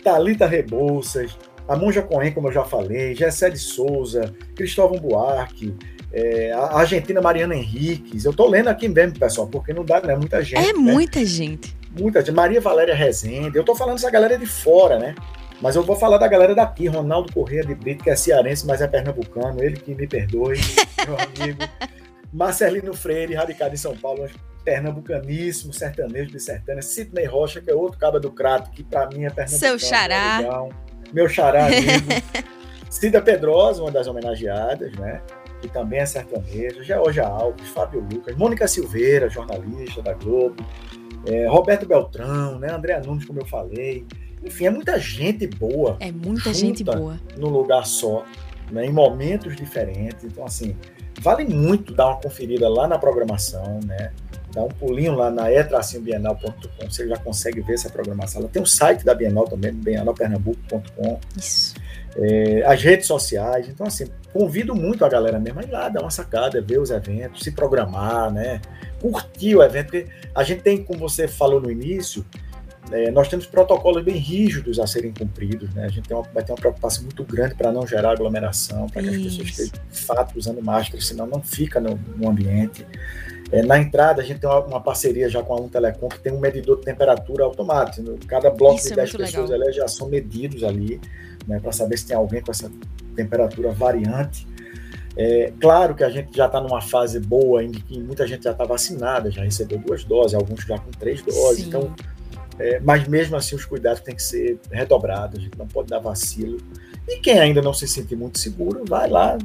Thalita Rebouças, a Monja Cohen, como eu já falei, Gessé de Souza, Cristóvão Buarque, é, a Argentina Mariana Henriques. Eu estou lendo aqui mesmo, pessoal, porque não dá, né? Muita gente. É né? muita gente. Muita gente. Maria Valéria Rezende. Eu estou falando essa galera de fora, né? Mas eu vou falar da galera daqui, Ronaldo Corrêa de Brito, que é cearense, mas é pernambucano, ele que me perdoe, meu amigo. Marcelino Freire, radicado em São Paulo, pernambucaníssimo, sertanejo de sertânia. Sidney Rocha, que é outro caba do Crato, que para mim é pernambucano. Seu xará. Meu xará amigo. Cida Pedrosa, uma das homenageadas, né? Que também é sertaneja. Georgia Alves, Fábio Lucas, Mônica Silveira, jornalista da Globo. É, Roberto Beltrão, né? André Nunes, como eu falei. Enfim, é muita gente boa. É muita gente boa. Num lugar só, né? em momentos diferentes. Então, assim, vale muito dar uma conferida lá na programação, né? Dá um pulinho lá na etracinhobienal.com, você já consegue ver essa programação. Ela tem o site da Bienal também, bienalpernambuco.com. Isso. É, as redes sociais. Então, assim, convido muito a galera mesmo a ir lá, dar uma sacada, ver os eventos, se programar, né? Curtir o evento, porque a gente tem, como você falou no início, é, nós temos protocolos bem rígidos a serem cumpridos, né? A gente uma, vai ter uma preocupação muito grande para não gerar aglomeração, para que as pessoas estejam de fato usando máscara, senão não fica no, no ambiente. É, na entrada, a gente tem uma, uma, parceria já com a Um Telecom, que tem um medidor de temperatura automático. Cada bloco Isso de 10 é pessoas ali, já são medidos ali, né, para saber se tem alguém com essa temperatura variante. É, claro que a gente já está numa fase boa em que muita gente já está vacinada, já recebeu duas doses, alguns já com três doses. Sim. Então, é, mas mesmo assim, os cuidados têm que ser redobrados, a gente não pode dar vacilo. E quem ainda não se sente muito seguro, vai lá,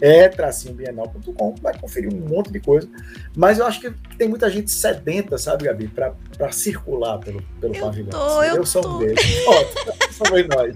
é tracinhobienal.com, vai conferir um monte de coisa. Mas eu acho que tem muita gente sedenta, sabe, Gabi, para circular pelo, pelo eu pavilhão. Tô, eu, eu sou um deles. Ó, somos nós.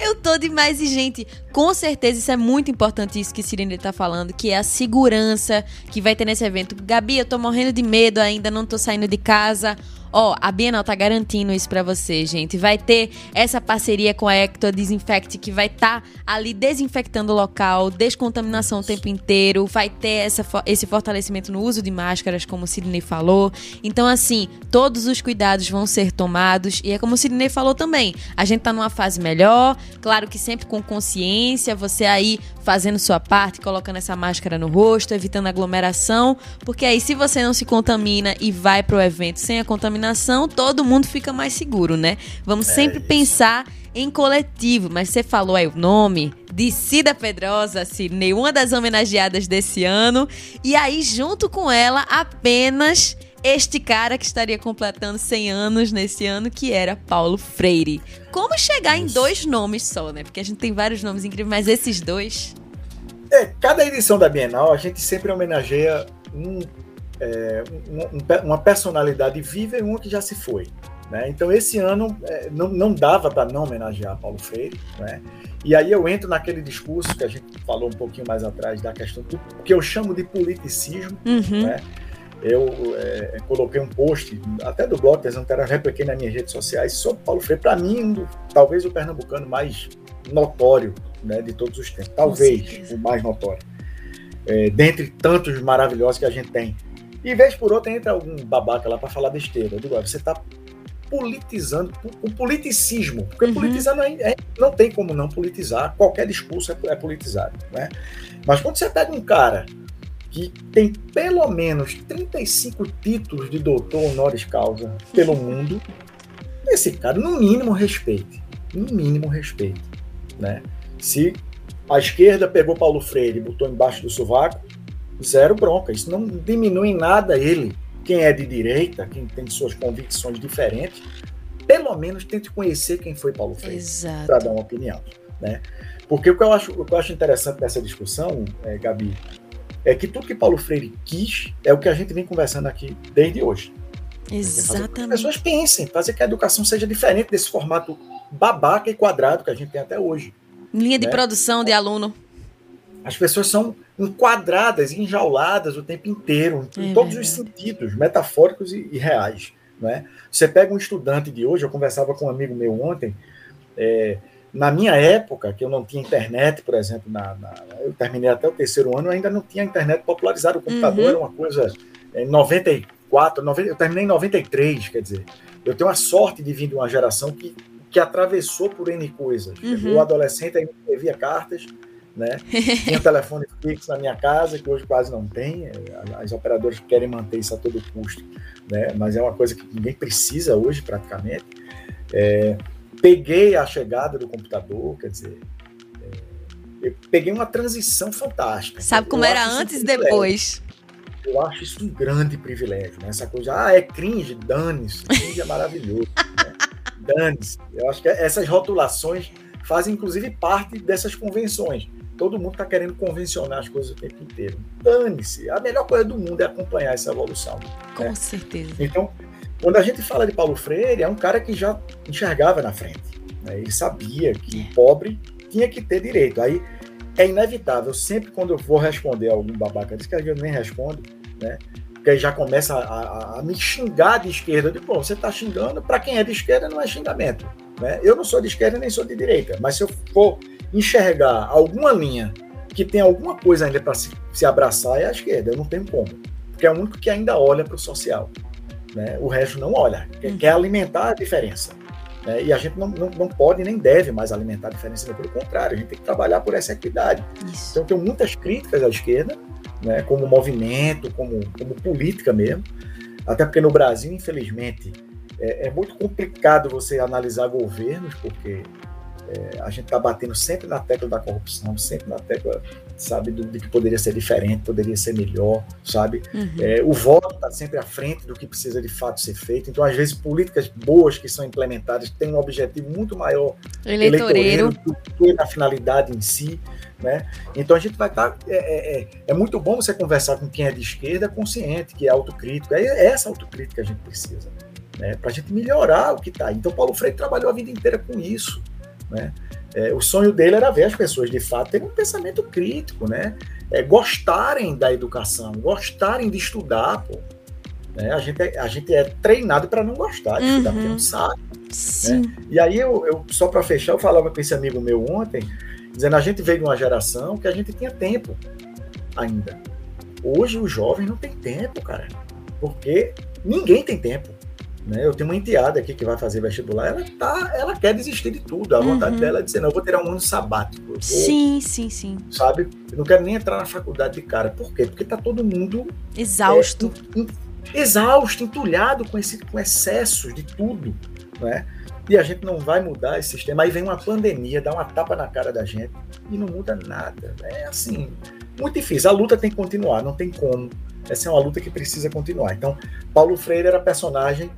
eu tô demais. E, gente, com certeza isso é muito importante, isso que Sirene está falando, que é a segurança que vai ter nesse evento. Gabi, eu tô morrendo de medo ainda, não tô saindo de casa Ó, a Bienal tá garantindo isso para você, gente. Vai ter essa parceria com a Ecto Disinfect que vai estar tá ali desinfectando o local, descontaminação o tempo inteiro, vai ter essa, esse fortalecimento no uso de máscaras, como o Sidney falou. Então, assim, todos os cuidados vão ser tomados e é como o Sidney falou também. A gente tá numa fase melhor, claro que sempre com consciência, você aí fazendo sua parte, colocando essa máscara no rosto, evitando aglomeração, porque aí se você não se contamina e vai pro evento sem a contaminação contaminação, todo mundo fica mais seguro, né? Vamos é sempre isso. pensar em coletivo, mas você falou aí o nome de Cida Pedrosa, Sidney, uma das homenageadas desse ano, e aí junto com ela apenas este cara que estaria completando 100 anos nesse ano, que era Paulo Freire. Como chegar em dois nomes só, né? Porque a gente tem vários nomes incríveis, mas esses dois. É, cada edição da Bienal a gente sempre homenageia um é, um, uma personalidade viva e uma que já se foi. Né? Então, esse ano é, não, não dava para não homenagear Paulo Freire. Né? E aí eu entro naquele discurso que a gente falou um pouquinho mais atrás da questão do que eu chamo de politicismo. Uhum. Né? Eu é, coloquei um post, até do blog, eu repliquei nas minhas redes sociais, sobre Paulo Freire. Para mim, talvez o pernambucano mais notório né, de todos os tempos. Talvez o mais notório. É, dentre tantos maravilhosos que a gente tem. E vez por outra entra algum babaca lá para falar besteira. Eu digo, você está politizando, o politicismo. Porque uhum. politizar não, é, é, não tem como não politizar, qualquer discurso é, é politizado. Né? Mas quando você pega um cara que tem pelo menos 35 títulos de doutor honoris causa pelo mundo, esse cara, no mínimo, respeite. No mínimo, respeite. Né? Se a esquerda pegou Paulo Freire e botou embaixo do sovaco, zero bronca. Isso não diminui em nada ele. Quem é de direita, quem tem suas convicções diferentes, pelo menos tente conhecer quem foi Paulo Freire para dar uma opinião. Né? Porque o que eu acho, o que eu acho interessante dessa discussão, é, Gabi, é que tudo que Paulo Freire quis é o que a gente vem conversando aqui desde hoje. Exatamente. Que as pessoas pensem, fazer que a educação seja diferente desse formato babaca e quadrado que a gente tem até hoje. Linha de né? produção de aluno. As pessoas são enquadradas, enjauladas o tempo inteiro, em é todos verdade. os sentidos, metafóricos e, e reais. Né? Você pega um estudante de hoje, eu conversava com um amigo meu ontem, é, na minha época, que eu não tinha internet, por exemplo, na, na, eu terminei até o terceiro ano, eu ainda não tinha internet popularizada, o computador uhum. era uma coisa em 94, 90, eu terminei em 93, quer dizer, eu tenho a sorte de vir de uma geração que, que atravessou por N coisas. Uhum. Eu, adolescente, ainda escrevia cartas, né? Tinha telefone fixo na minha casa, que hoje quase não tem. As operadoras querem manter isso a todo custo, né? Mas é uma coisa que ninguém precisa hoje, praticamente. É, peguei a chegada do computador, quer dizer, é, eu peguei uma transição fantástica. Sabe como eu era antes e depois? Eu acho isso um grande privilégio, né? Essa coisa, ah, é cringe, dane-se, cringe é maravilhoso. né? Dane-se. Eu acho que essas rotulações fazem, inclusive, parte dessas convenções. Todo mundo está querendo convencionar as coisas o tempo inteiro. Dane-se. A melhor coisa do mundo é acompanhar essa evolução. Com né? certeza. Então, quando a gente fala de Paulo Freire, é um cara que já enxergava na frente. Né? Ele sabia que o pobre tinha que ter direito. Aí é inevitável, sempre quando eu vou responder a algum babaca, diz que gente nem responde, né? Porque aí já começa a, a, a me xingar de esquerda. Eu digo, pô, você está xingando, para quem é de esquerda não é xingamento. Né? Eu não sou de esquerda nem sou de direita, mas se eu for enxergar alguma linha que tem alguma coisa ainda para se, se abraçar, é a esquerda. Eu não tenho como. Porque é o único que ainda olha para o social. Né? O resto não olha, quer, quer alimentar a diferença. Né? E a gente não, não, não, pode nem deve mais alimentar a diferença, pelo contrário, a gente tem que trabalhar por essa equidade. Isso. Então, tenho muitas críticas à esquerda, né? como movimento, como, como política mesmo, até porque no Brasil, infelizmente, é, é muito complicado você analisar governos, porque é, a gente está batendo sempre na tecla da corrupção, sempre na tecla, sabe, do, de que poderia ser diferente, poderia ser melhor, sabe? Uhum. É, o voto está sempre à frente do que precisa de fato ser feito. Então, às vezes, políticas boas que são implementadas têm um objetivo muito maior eleitoreiro, do que na finalidade em si. Né? Então a gente vai estar. Tá, é, é, é, é, muito bom você conversar com quem é de esquerda consciente, que é autocrítico. É essa autocrítica que a gente precisa, né? para a gente melhorar o que está. Então Paulo Freire trabalhou a vida inteira com isso. Né? É, o sonho dele era ver as pessoas de fato terem um pensamento crítico, né? É, gostarem da educação, gostarem de estudar, pô. Né? A, gente é, a gente é treinado para não gostar de uhum. estudar, porque não sabe. Né? E aí, eu, eu só para fechar, eu falava com esse amigo meu ontem, dizendo a gente veio de uma geração que a gente tinha tempo ainda. Hoje os jovens não têm tempo, cara, porque ninguém tem tempo. Né? Eu tenho uma enteada aqui que vai fazer vestibular, ela, tá, ela quer desistir de tudo. A vontade uhum. dela é dizer, não, eu vou tirar um ano sabático. Vou, sim, sim, sim. Sabe? Eu não quero nem entrar na faculdade de cara. Por quê? Porque tá todo mundo... Exausto. É, in, in, exausto, entulhado com, esse, com excessos de tudo, né? E a gente não vai mudar esse sistema. Aí vem uma pandemia, dá uma tapa na cara da gente e não muda nada. É assim, muito difícil. A luta tem que continuar, não tem como. Essa é uma luta que precisa continuar. Então, Paulo Freire era personagem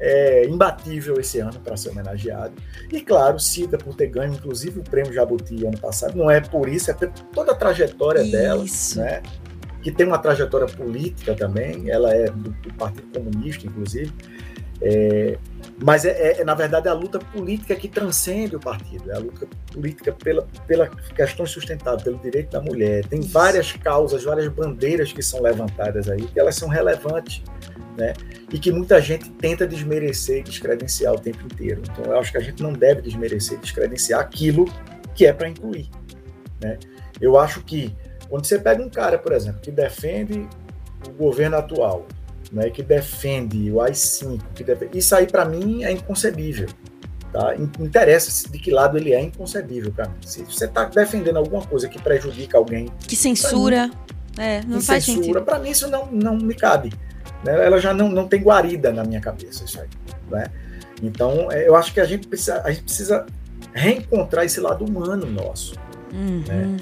é, imbatível esse ano para ser homenageado. E claro, cita por ter ganho, inclusive, o prêmio Jabuti ano passado. Não é por isso, é por toda a trajetória isso. dela, né? que tem uma trajetória política também. Ela é do, do Partido Comunista, inclusive. É, mas é, é, é, na verdade, a luta política que transcende o partido, é a luta política pela, pela questão sustentável, pelo direito da mulher. Tem várias causas, várias bandeiras que são levantadas aí, que elas são relevantes né? E que muita gente tenta desmerecer e descredenciar o tempo inteiro. Então, eu acho que a gente não deve desmerecer e descredenciar aquilo que é para incluir, né? Eu acho que quando você pega um cara, por exemplo, que defende o governo atual, né, que defende o AI-5, que defende... isso aí para mim é inconcebível. Tá? Interessa de que lado ele é inconcebível para mim. Se você está defendendo alguma coisa que prejudica alguém. Que censura. Mim, é, não faz censura. Para mim isso não, não me cabe né, ela já não, não tem guarida na minha cabeça isso aí. Né? Então, é, eu acho que a gente precisa, a gente precisa reencontrar esse lado humano nosso. Uhum. Né?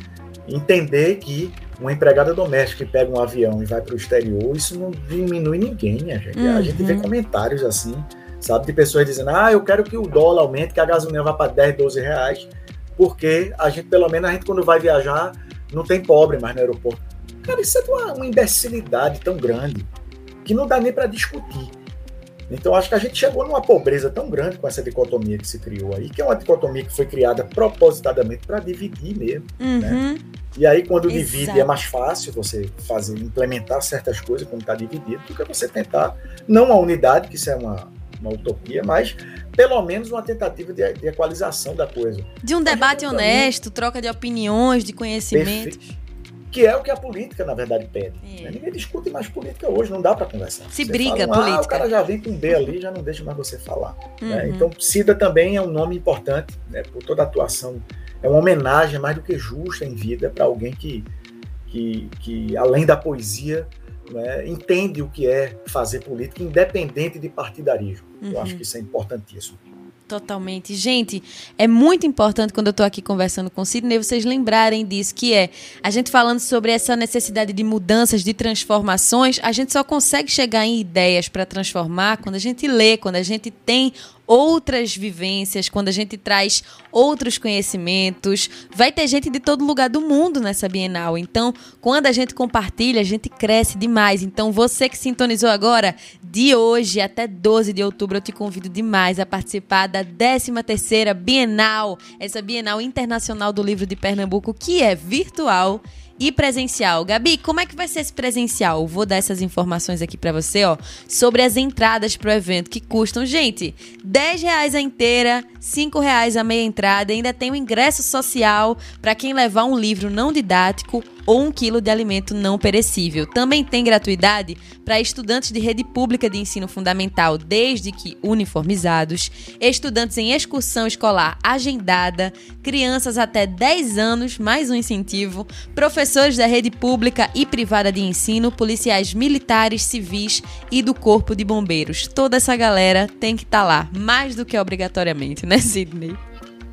Entender que uma empregada doméstica que pega um avião e vai para o exterior, isso não diminui ninguém, a gente. Uhum. A gente vê uhum. comentários assim, sabe, de pessoas dizendo: ah, eu quero que o dólar aumente, que a gasolina vá para 10, 12 reais, porque a gente, pelo menos, a gente quando vai viajar, não tem pobre mais no aeroporto. Cara, isso é uma, uma imbecilidade tão grande que não dá nem para discutir. Então acho que a gente chegou numa pobreza tão grande com essa dicotomia que se criou aí, que é uma dicotomia que foi criada propositadamente para dividir mesmo. Né? Uhum. Né? E aí, quando Exato. divide, é mais fácil você fazer, implementar certas coisas quando está dividido, do que você tentar, não a unidade, que isso é uma, uma utopia, mas pelo menos uma tentativa de, de equalização da coisa. De um debate honesto, troca de opiniões, de conhecimentos. Perfeito que é o que a política, na verdade, pede. É. Ninguém discute mais política hoje, não dá para conversar. Se você briga fala, política. Ah, o cara já vem com B ali, já não deixa mais você falar. Né? Uhum. Né? Então, Cida também é um nome importante, né? por toda a atuação. É uma homenagem mais do que justa em vida para alguém que, que, que, além da poesia, né, entende o que é fazer política, independente de partidarismo. Uhum. Eu acho que isso é importantíssimo. Totalmente. Gente, é muito importante quando eu estou aqui conversando com o Sidney, vocês lembrarem disso, que é a gente falando sobre essa necessidade de mudanças, de transformações, a gente só consegue chegar em ideias para transformar quando a gente lê, quando a gente tem outras vivências, quando a gente traz outros conhecimentos. Vai ter gente de todo lugar do mundo nessa Bienal. Então, quando a gente compartilha, a gente cresce demais. Então, você que sintonizou agora, de hoje até 12 de outubro, eu te convido demais a participar da 13ª Bienal, essa Bienal Internacional do Livro de Pernambuco, que é virtual e presencial. Gabi, como é que vai ser esse presencial? Vou dar essas informações aqui para você, ó, sobre as entradas pro evento que custam, gente, 10 reais a inteira, 5 reais a meia entrada, ainda tem o ingresso social para quem levar um livro não didático ou um quilo de alimento não perecível. Também tem gratuidade para estudantes de rede pública de ensino fundamental, desde que uniformizados, estudantes em excursão escolar agendada, crianças até 10 anos, mais um incentivo, professores da rede pública e privada de ensino, policiais militares, civis e do Corpo de Bombeiros. Toda essa galera tem que estar tá lá, mais do que obrigatoriamente, né, Sidney?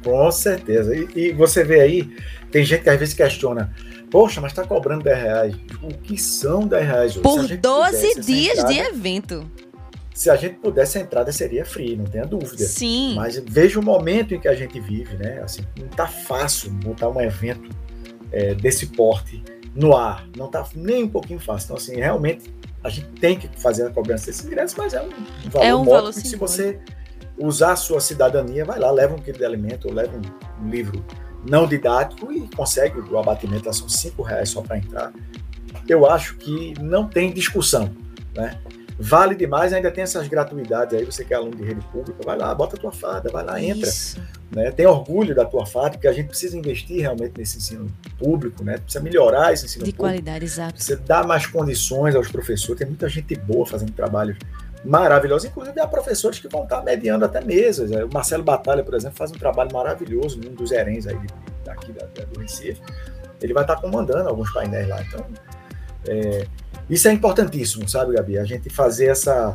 Com certeza. E, e, você vê aí, tem gente que às vezes questiona: Poxa, mas está cobrando 10 reais. O que são 10 reais? Por 12 dias entrada, de evento. Se a gente pudesse, a entrada seria free, não tenha dúvida. Sim. Mas veja o momento em que a gente vive, né? Assim, não está fácil montar um evento é, desse porte no ar. Não está nem um pouquinho fácil. Então, assim, realmente, a gente tem que fazer a cobrança desse ingresso, mas é um, valor é um módico. Valor se você usar a sua cidadania, vai lá, leva um quilo de alimento, ou leva um livro não didático e consegue o abatimento, são cinco reais só para entrar. Eu acho que não tem discussão, né? Vale demais, ainda tem essas gratuidades aí, você que é aluno de rede pública, vai lá, bota a tua fada, vai lá, entra. Né? Tem orgulho da tua fada, porque a gente precisa investir realmente nesse ensino público, né? Precisa melhorar esse ensino de público. De qualidade, exato. Você dá mais condições aos professores, tem muita gente boa fazendo trabalho maravilhosa. Inclusive, há professores que vão estar mediando até mesas. O Marcelo Batalha, por exemplo, faz um trabalho maravilhoso num dos herens aí daqui da, do Recife. Ele vai estar comandando alguns painéis lá. Então, é, isso é importantíssimo, sabe, Gabi? A gente fazer essa.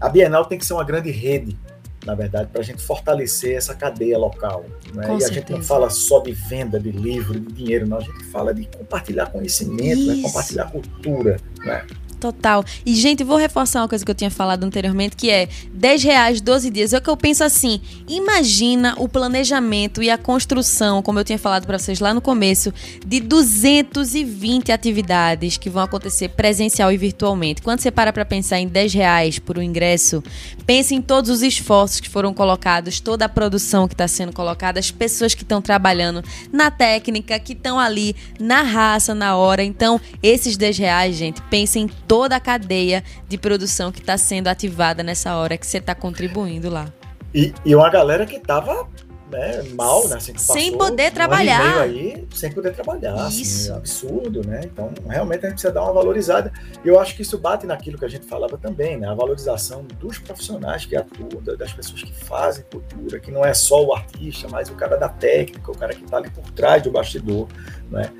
A Bienal tem que ser uma grande rede, na verdade, para a gente fortalecer essa cadeia local. Né? E a gente não fala só de venda de livro, de dinheiro, não. A gente fala de compartilhar conhecimento, né? compartilhar cultura. Né? Total. E, gente, vou reforçar uma coisa que eu tinha falado anteriormente, que é 10 reais, 12 dias. É o que eu penso assim. Imagina o planejamento e a construção, como eu tinha falado para vocês lá no começo, de 220 atividades que vão acontecer presencial e virtualmente. Quando você para para pensar em 10 reais por um ingresso, pense em todos os esforços que foram colocados, toda a produção que está sendo colocada, as pessoas que estão trabalhando na técnica, que estão ali na raça, na hora. Então, esses 10 reais, gente, pensem toda a cadeia de produção que está sendo ativada nessa hora que você está contribuindo lá. E, e uma galera que estava né, mal, né? Assim, sem poder trabalhar. Um aí, sem poder trabalhar. Assim, isso. Assim, absurdo, né? Então, realmente a gente precisa dar uma valorizada. E eu acho que isso bate naquilo que a gente falava também, né? A valorização dos profissionais que atuam, das pessoas que fazem cultura, que não é só o artista, mas o cara da técnica, o cara que está ali por trás do bastidor, né?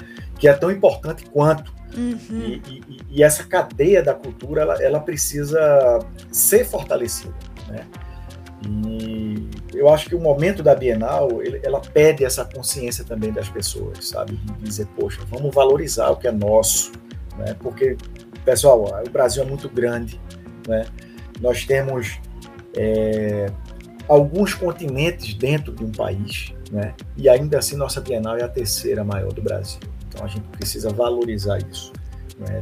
Que é tão importante quanto. Uhum. E, e, e, essa cadeia da cultura ela, ela precisa ser fortalecida. Né? E eu acho que o momento da Bienal ele, ela pede essa consciência também das pessoas, sabe? De dizer, poxa, vamos valorizar o que é nosso, né? Porque, pessoal, o Brasil é muito grande, né? Nós temos é, alguns continentes dentro de um país, né? E ainda assim nossa Bienal é a terceira maior do Brasil. Então a gente precisa valorizar isso. Né?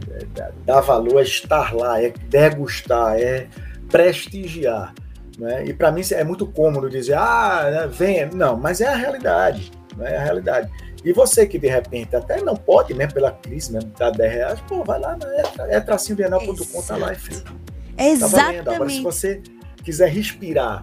Dar valor é estar lá, é degustar, é prestigiar. Né? E para mim é muito cômodo dizer, ah, né, vem. Não, mas é a realidade. Né? É a realidade. E você que de repente até não pode, né, pela crise mesmo, dar 10 reais, pô, vai lá, é, é tracinhobienal.com, tá lá, enfim. Exatamente. Tá Agora, se você quiser respirar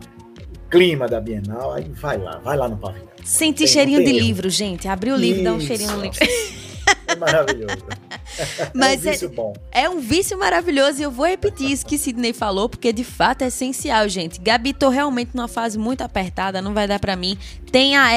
clima da Bienal, aí vai lá, vai lá no pavilhão. Sentir cheirinho de erro. livro, gente. Abrir o livro e dá um cheirinho no livro. É maravilhoso. Mas é um vício é, bom. É um vício maravilhoso e eu vou repetir isso que Sidney falou, porque de fato é essencial, gente. Gabi, tô realmente numa fase muito apertada, não vai dar para mim tem a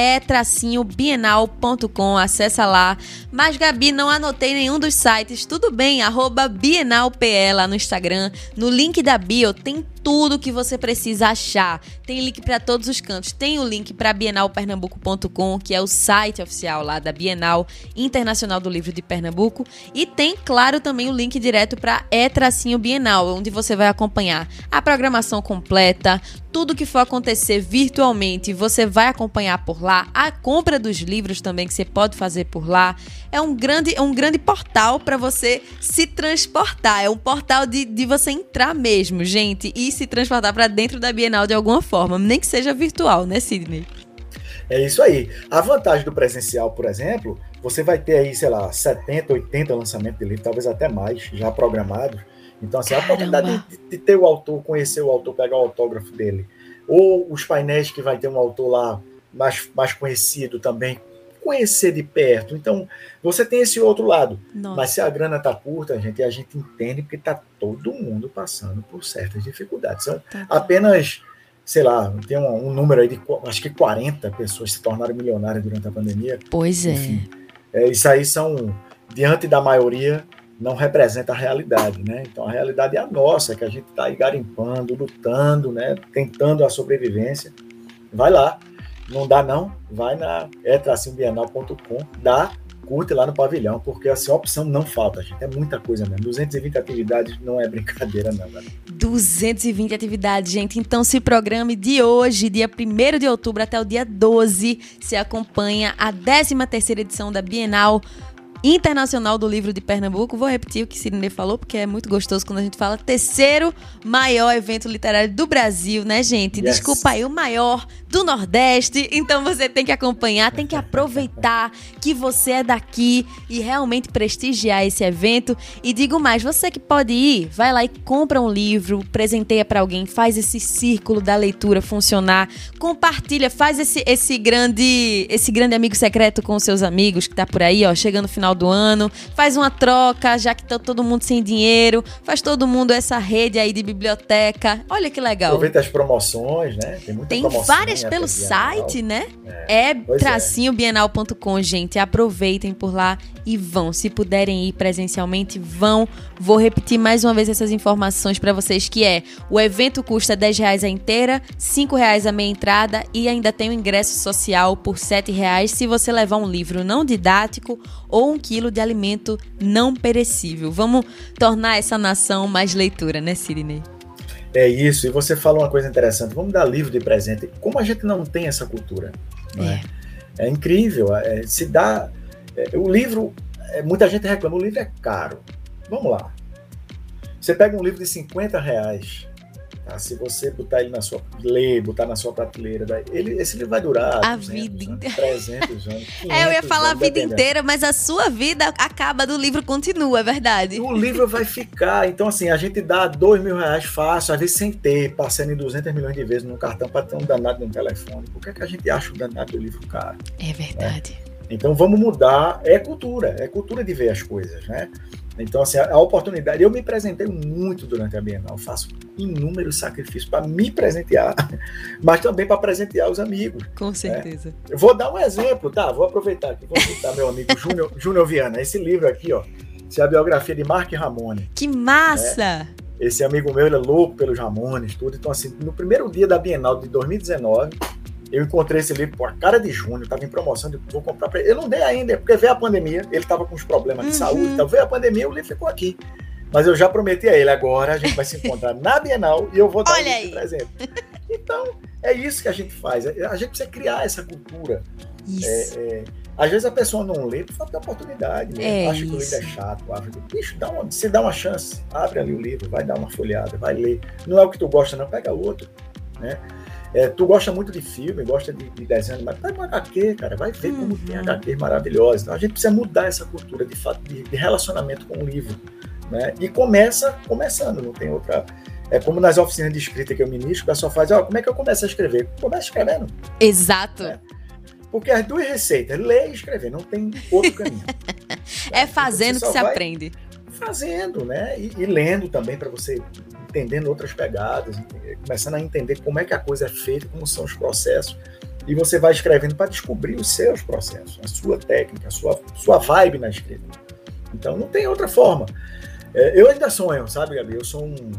e-bienal.com, acessa lá. Mas, Gabi, não anotei nenhum dos sites. Tudo bem, arroba bienalpe lá no Instagram. No link da bio tem tudo que você precisa achar. Tem link para todos os cantos. Tem o link para bienalpernambuco.com, que é o site oficial lá da Bienal Internacional do Livro de Pernambuco, e tem, claro, também o link direto para E Bienal, onde você vai acompanhar a programação completa, tudo que for acontecer virtualmente, você vai acompanhar por lá. A compra dos livros também que você pode fazer por lá. É um grande, é um grande portal para você se transportar. É um portal de, de você entrar mesmo, gente, e se transportar para dentro da Bienal de alguma forma, nem que seja virtual, né, Sidney? É isso aí. A vantagem do presencial, por exemplo, você vai ter aí, sei lá, 70, 80 lançamentos de livro, talvez até mais, já programados então, assim, Caramba. a oportunidade de, de, ter o autor, conhecer o autor, pegar o autógrafo dele, ou os painéis que vai ter um autor lá mais, mais conhecido também, conhecer de perto. Então, você tem esse outro lado. Nossa. Mas se a grana tá curta, gente, a gente entende porque tá todo mundo passando por certas dificuldades. São tá, tá. apenas, sei lá, tem um, um, número aí de acho que 40 pessoas se tornaram milionárias durante a pandemia. Pois é. Enfim, é. Isso aí são, diante da maioria, não representa a realidade, né? Então a realidade é a nossa, que a gente está aí garimpando, lutando, né? Tentando a sobrevivência. Vai lá, não dá não, vai na etracinhobienal.com, dá, curte lá no pavilhão, porque assim, a opção não falta, gente. É muita coisa mesmo. 220 atividades não é brincadeira, não, galera. 220 atividades, gente. Então se programe de hoje, dia 1 de outubro até o dia 12, se acompanha a 13 terceira edição da Bienal Internacional do Livro de Pernambuco. Vou repetir o que Sidney falou, porque é muito gostoso quando a gente fala. Terceiro maior evento literário do Brasil, né, gente? Yes. Desculpa aí, o maior do Nordeste. Então você tem que acompanhar, tem que aproveitar que você é daqui e realmente prestigiar esse evento. E digo mais, você que pode ir, vai lá e compra um livro, presenteia para alguém, faz esse círculo da leitura funcionar, compartilha, faz esse, esse grande esse grande amigo secreto com os seus amigos que tá por aí, ó, chegando no final do ano, faz uma troca, já que tá todo mundo sem dinheiro, faz todo mundo essa rede aí de biblioteca. Olha que legal. Aproveita as promoções, né? Tem muita Tem várias pelo site, né? É, é tracinhobienal.com, gente. Aproveitem por lá e vão. Se puderem ir presencialmente, vão. Vou repetir mais uma vez essas informações para vocês, que é o evento custa 10 reais a inteira, 5 reais a meia entrada e ainda tem o ingresso social por 7 reais se você levar um livro não didático ou um quilo de alimento não perecível. Vamos tornar essa nação mais leitura, né, Sidney? É isso, e você falou uma coisa interessante, vamos dar livro de presente. Como a gente não tem essa cultura, é? é? é incrível, é, se dá... É, o livro, é, muita gente reclama, o livro é caro. Vamos lá. Você pega um livro de 50 reais, Tá? Se você botar ele na sua ler, botar na sua prateleira, ele, esse livro vai durar a 200 vida inteira. 300 anos. é, eu ia falar anos, a vida inteira, mas a sua vida acaba do livro continua, é verdade. O livro vai ficar. Então, assim, a gente dá dois mil reais fácil, às vezes sem ter, passando em 200 milhões de vezes no cartão para ter um danado no telefone. Por que, é que a gente acha o danado do livro caro? É verdade. Né? Então vamos mudar, é cultura, é cultura de ver as coisas, né? Então, assim, a, a oportunidade, eu me presentei muito durante a Bienal, faço inúmeros sacrifícios para me presentear, mas também para presentear os amigos. Com né? certeza. Eu vou dar um exemplo, tá? Vou aproveitar aqui, vou citar meu amigo Júnior, Júnior Viana, esse livro aqui, ó, essa é a biografia de Mark Ramone. Que massa! Né? Esse amigo meu, ele é louco pelos Ramones, tudo. Então, assim, no primeiro dia da Bienal de 2019, eu encontrei esse livro, por cara de junho, estava em promoção, de, vou comprar para ele. Eu não dei ainda, porque veio a pandemia, ele estava com uns problemas de uhum. saúde, então veio a pandemia, o livro ficou aqui. Mas eu já prometi a ele, agora a gente vai se encontrar na Bienal e eu vou dar Olha um presente. Então, é isso que a gente faz. A gente precisa criar essa cultura. É, é, às vezes a pessoa não lê por falta de oportunidade, né? É acha que o livro é chato, acha que, bicho, dá uma, se dá uma chance, abre ali o livro, vai dar uma folhada, vai ler. Não é o que tu gosta, não, pega outro, né? É, tu gosta muito de filme, gosta de, de desenho, mas vai no HQ, cara, vai ver como tem uhum. HQ maravilhosa. Então, a gente precisa mudar essa cultura de, de, de relacionamento com o livro. Né? E começa começando, não tem outra. É como nas oficinas de escrita que eu ministro, o pessoal faz, ó, como é que eu começo a escrever? Começa escrevendo. Exato. Né? Porque as duas receitas, ler e escrever, não tem outro caminho. é fazendo que se aprende. Fazendo, né? E, e lendo também para você entendendo outras pegadas, começando a entender como é que a coisa é feita, como são os processos. e você vai escrevendo para descobrir os seus processos, a sua técnica, a sua, sua vibe na escrita. Então não tem outra forma. É, eu ainda sonho, sabe, Gabi? Eu sou um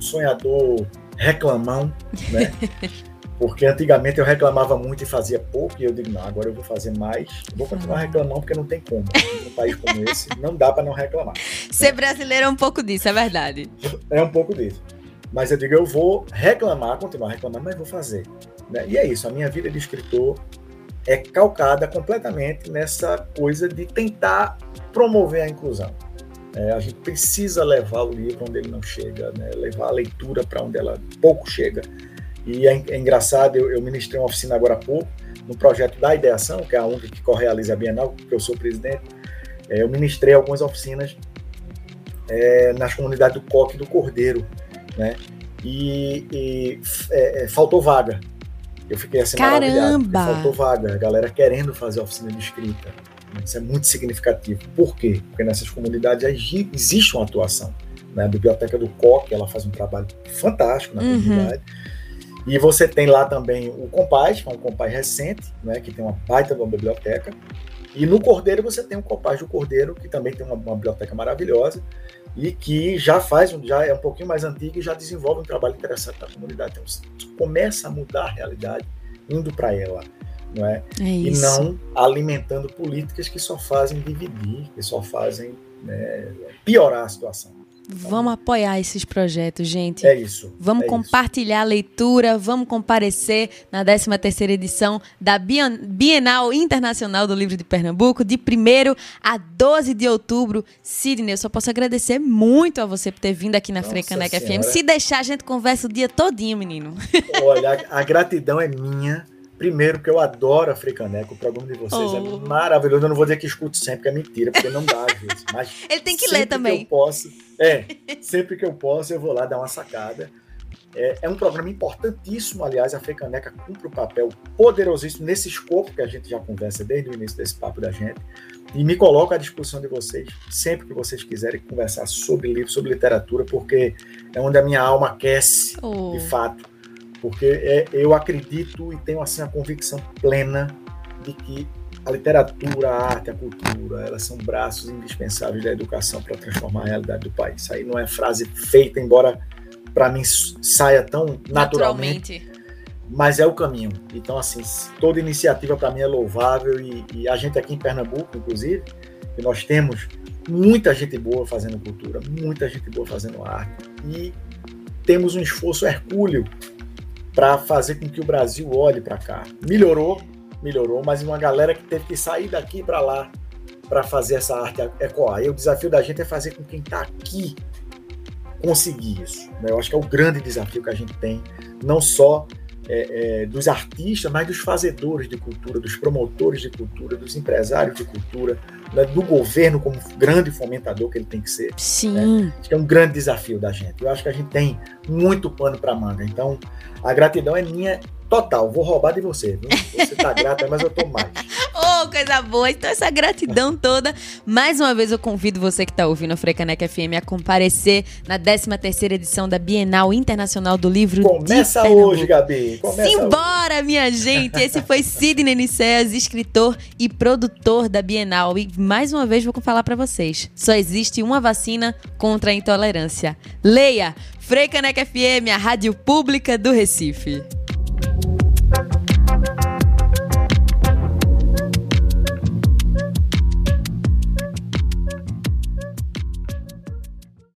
sonhador reclamão, né? Porque antigamente eu reclamava muito e fazia pouco, e eu digo, não, agora eu vou fazer mais. vou continuar reclamando porque não tem como. Num país como esse, não dá para não reclamar. Ser brasileiro é um pouco disso, é verdade. É um pouco disso. Mas eu digo, eu vou reclamar, continuar reclamando, mas vou fazer. Né? E é isso, a minha vida de escritor é calcada completamente nessa coisa de tentar promover a inclusão. É, a gente precisa levar o livro onde ele não chega, né? levar a leitura para onde ela pouco chega. E é, é engraçado, eu, eu, ministrei uma oficina agora há pouco, no projeto da Ideação, que é a ONG que correaliza a Bienal, que eu sou presidente. É, eu ministrei algumas oficinas é, nas comunidades do Coque e do Cordeiro, né? E, e é, é, faltou vaga. Eu fiquei assim Caramba! Faltou vaga, a galera querendo fazer oficina de escrita. Isso é muito significativo. Por quê? Porque nessas comunidades existe uma atuação. Né? A Biblioteca do Coque, ela faz um trabalho fantástico na uhum. E você tem lá também o Compaz, que é um Compaz recente, né, que tem uma baita de uma biblioteca. E no Cordeiro você tem o Compaz do Cordeiro, que também tem uma, uma biblioteca maravilhosa e que já faz, já é um pouquinho mais antigo e já desenvolve um trabalho interessante na comunidade. Então, você começa a mudar a realidade indo para ela, não é? é e não alimentando políticas que só fazem dividir, que só fazem né, piorar a situação. Vamos apoiar esses projetos, gente. É isso. Vamos é compartilhar isso. a leitura, vamos comparecer na 13ª edição da Bienal Internacional do Livro de Pernambuco, de 1 a 12 de outubro. Sidney, eu só posso agradecer muito a você por ter vindo aqui na Frecaneca FM. Se deixar, a gente conversa o dia todinho, menino. Olha, a gratidão é minha. Primeiro, que eu adoro a Fricaneca, o programa de vocês é oh. é maravilhoso. Eu não vou dizer que escuto sempre, que é mentira, porque não dá às vezes. Mas Ele tem que ler também. Que eu posso, é, sempre que eu posso, eu vou lá dar uma sacada. É, é um programa importantíssimo, aliás, a Frecaneca cumpre um papel poderosíssimo nesse escopo que a gente já conversa desde o início desse papo da gente. E me coloco à disposição de vocês, sempre que vocês quiserem conversar sobre livro, sobre literatura, porque é onde a minha alma aquece, oh. de fato porque é, eu acredito e tenho assim a convicção plena de que a literatura, a arte, a cultura, elas são braços indispensáveis da educação para transformar a realidade do país. Isso aí não é frase feita, embora para mim saia tão naturalmente, naturalmente, mas é o caminho. Então, assim, toda iniciativa para mim é louvável e, e, a gente aqui em Pernambuco, inclusive, que nós temos muita gente boa fazendo cultura, muita gente boa fazendo arte e temos um esforço hercúleo para fazer com que o Brasil olhe para cá. Melhorou, melhorou, mas uma galera que teve que sair daqui para lá para fazer essa arte ecoar. E o desafio da gente é fazer com quem está aqui conseguir isso. Né? Eu acho que é o grande desafio que a gente tem, não só é, é, dos artistas, mas dos fazedores de cultura, dos promotores de cultura, dos empresários de cultura, né? do governo como grande fomentador que ele tem que ser. Sim. Né? Acho que é um grande desafio da gente. Eu acho que a gente tem muito pano para manga. Então, a gratidão é minha total. Vou roubar de você. Viu? Você tá grata, mas eu tô mais. Oh, coisa boa! Então, essa gratidão toda. Mais uma vez, eu convido você que está ouvindo a Frecaneca FM a comparecer na 13 edição da Bienal Internacional do Livro Começa hoje, Gabi! Começa Simbora, hoje. minha gente! Esse foi Sidney Nicéas, escritor e produtor da Bienal. E, mais uma vez, vou falar para vocês. Só existe uma vacina contra a intolerância. Leia! Frecaneca FM, a rádio pública do Recife. thank you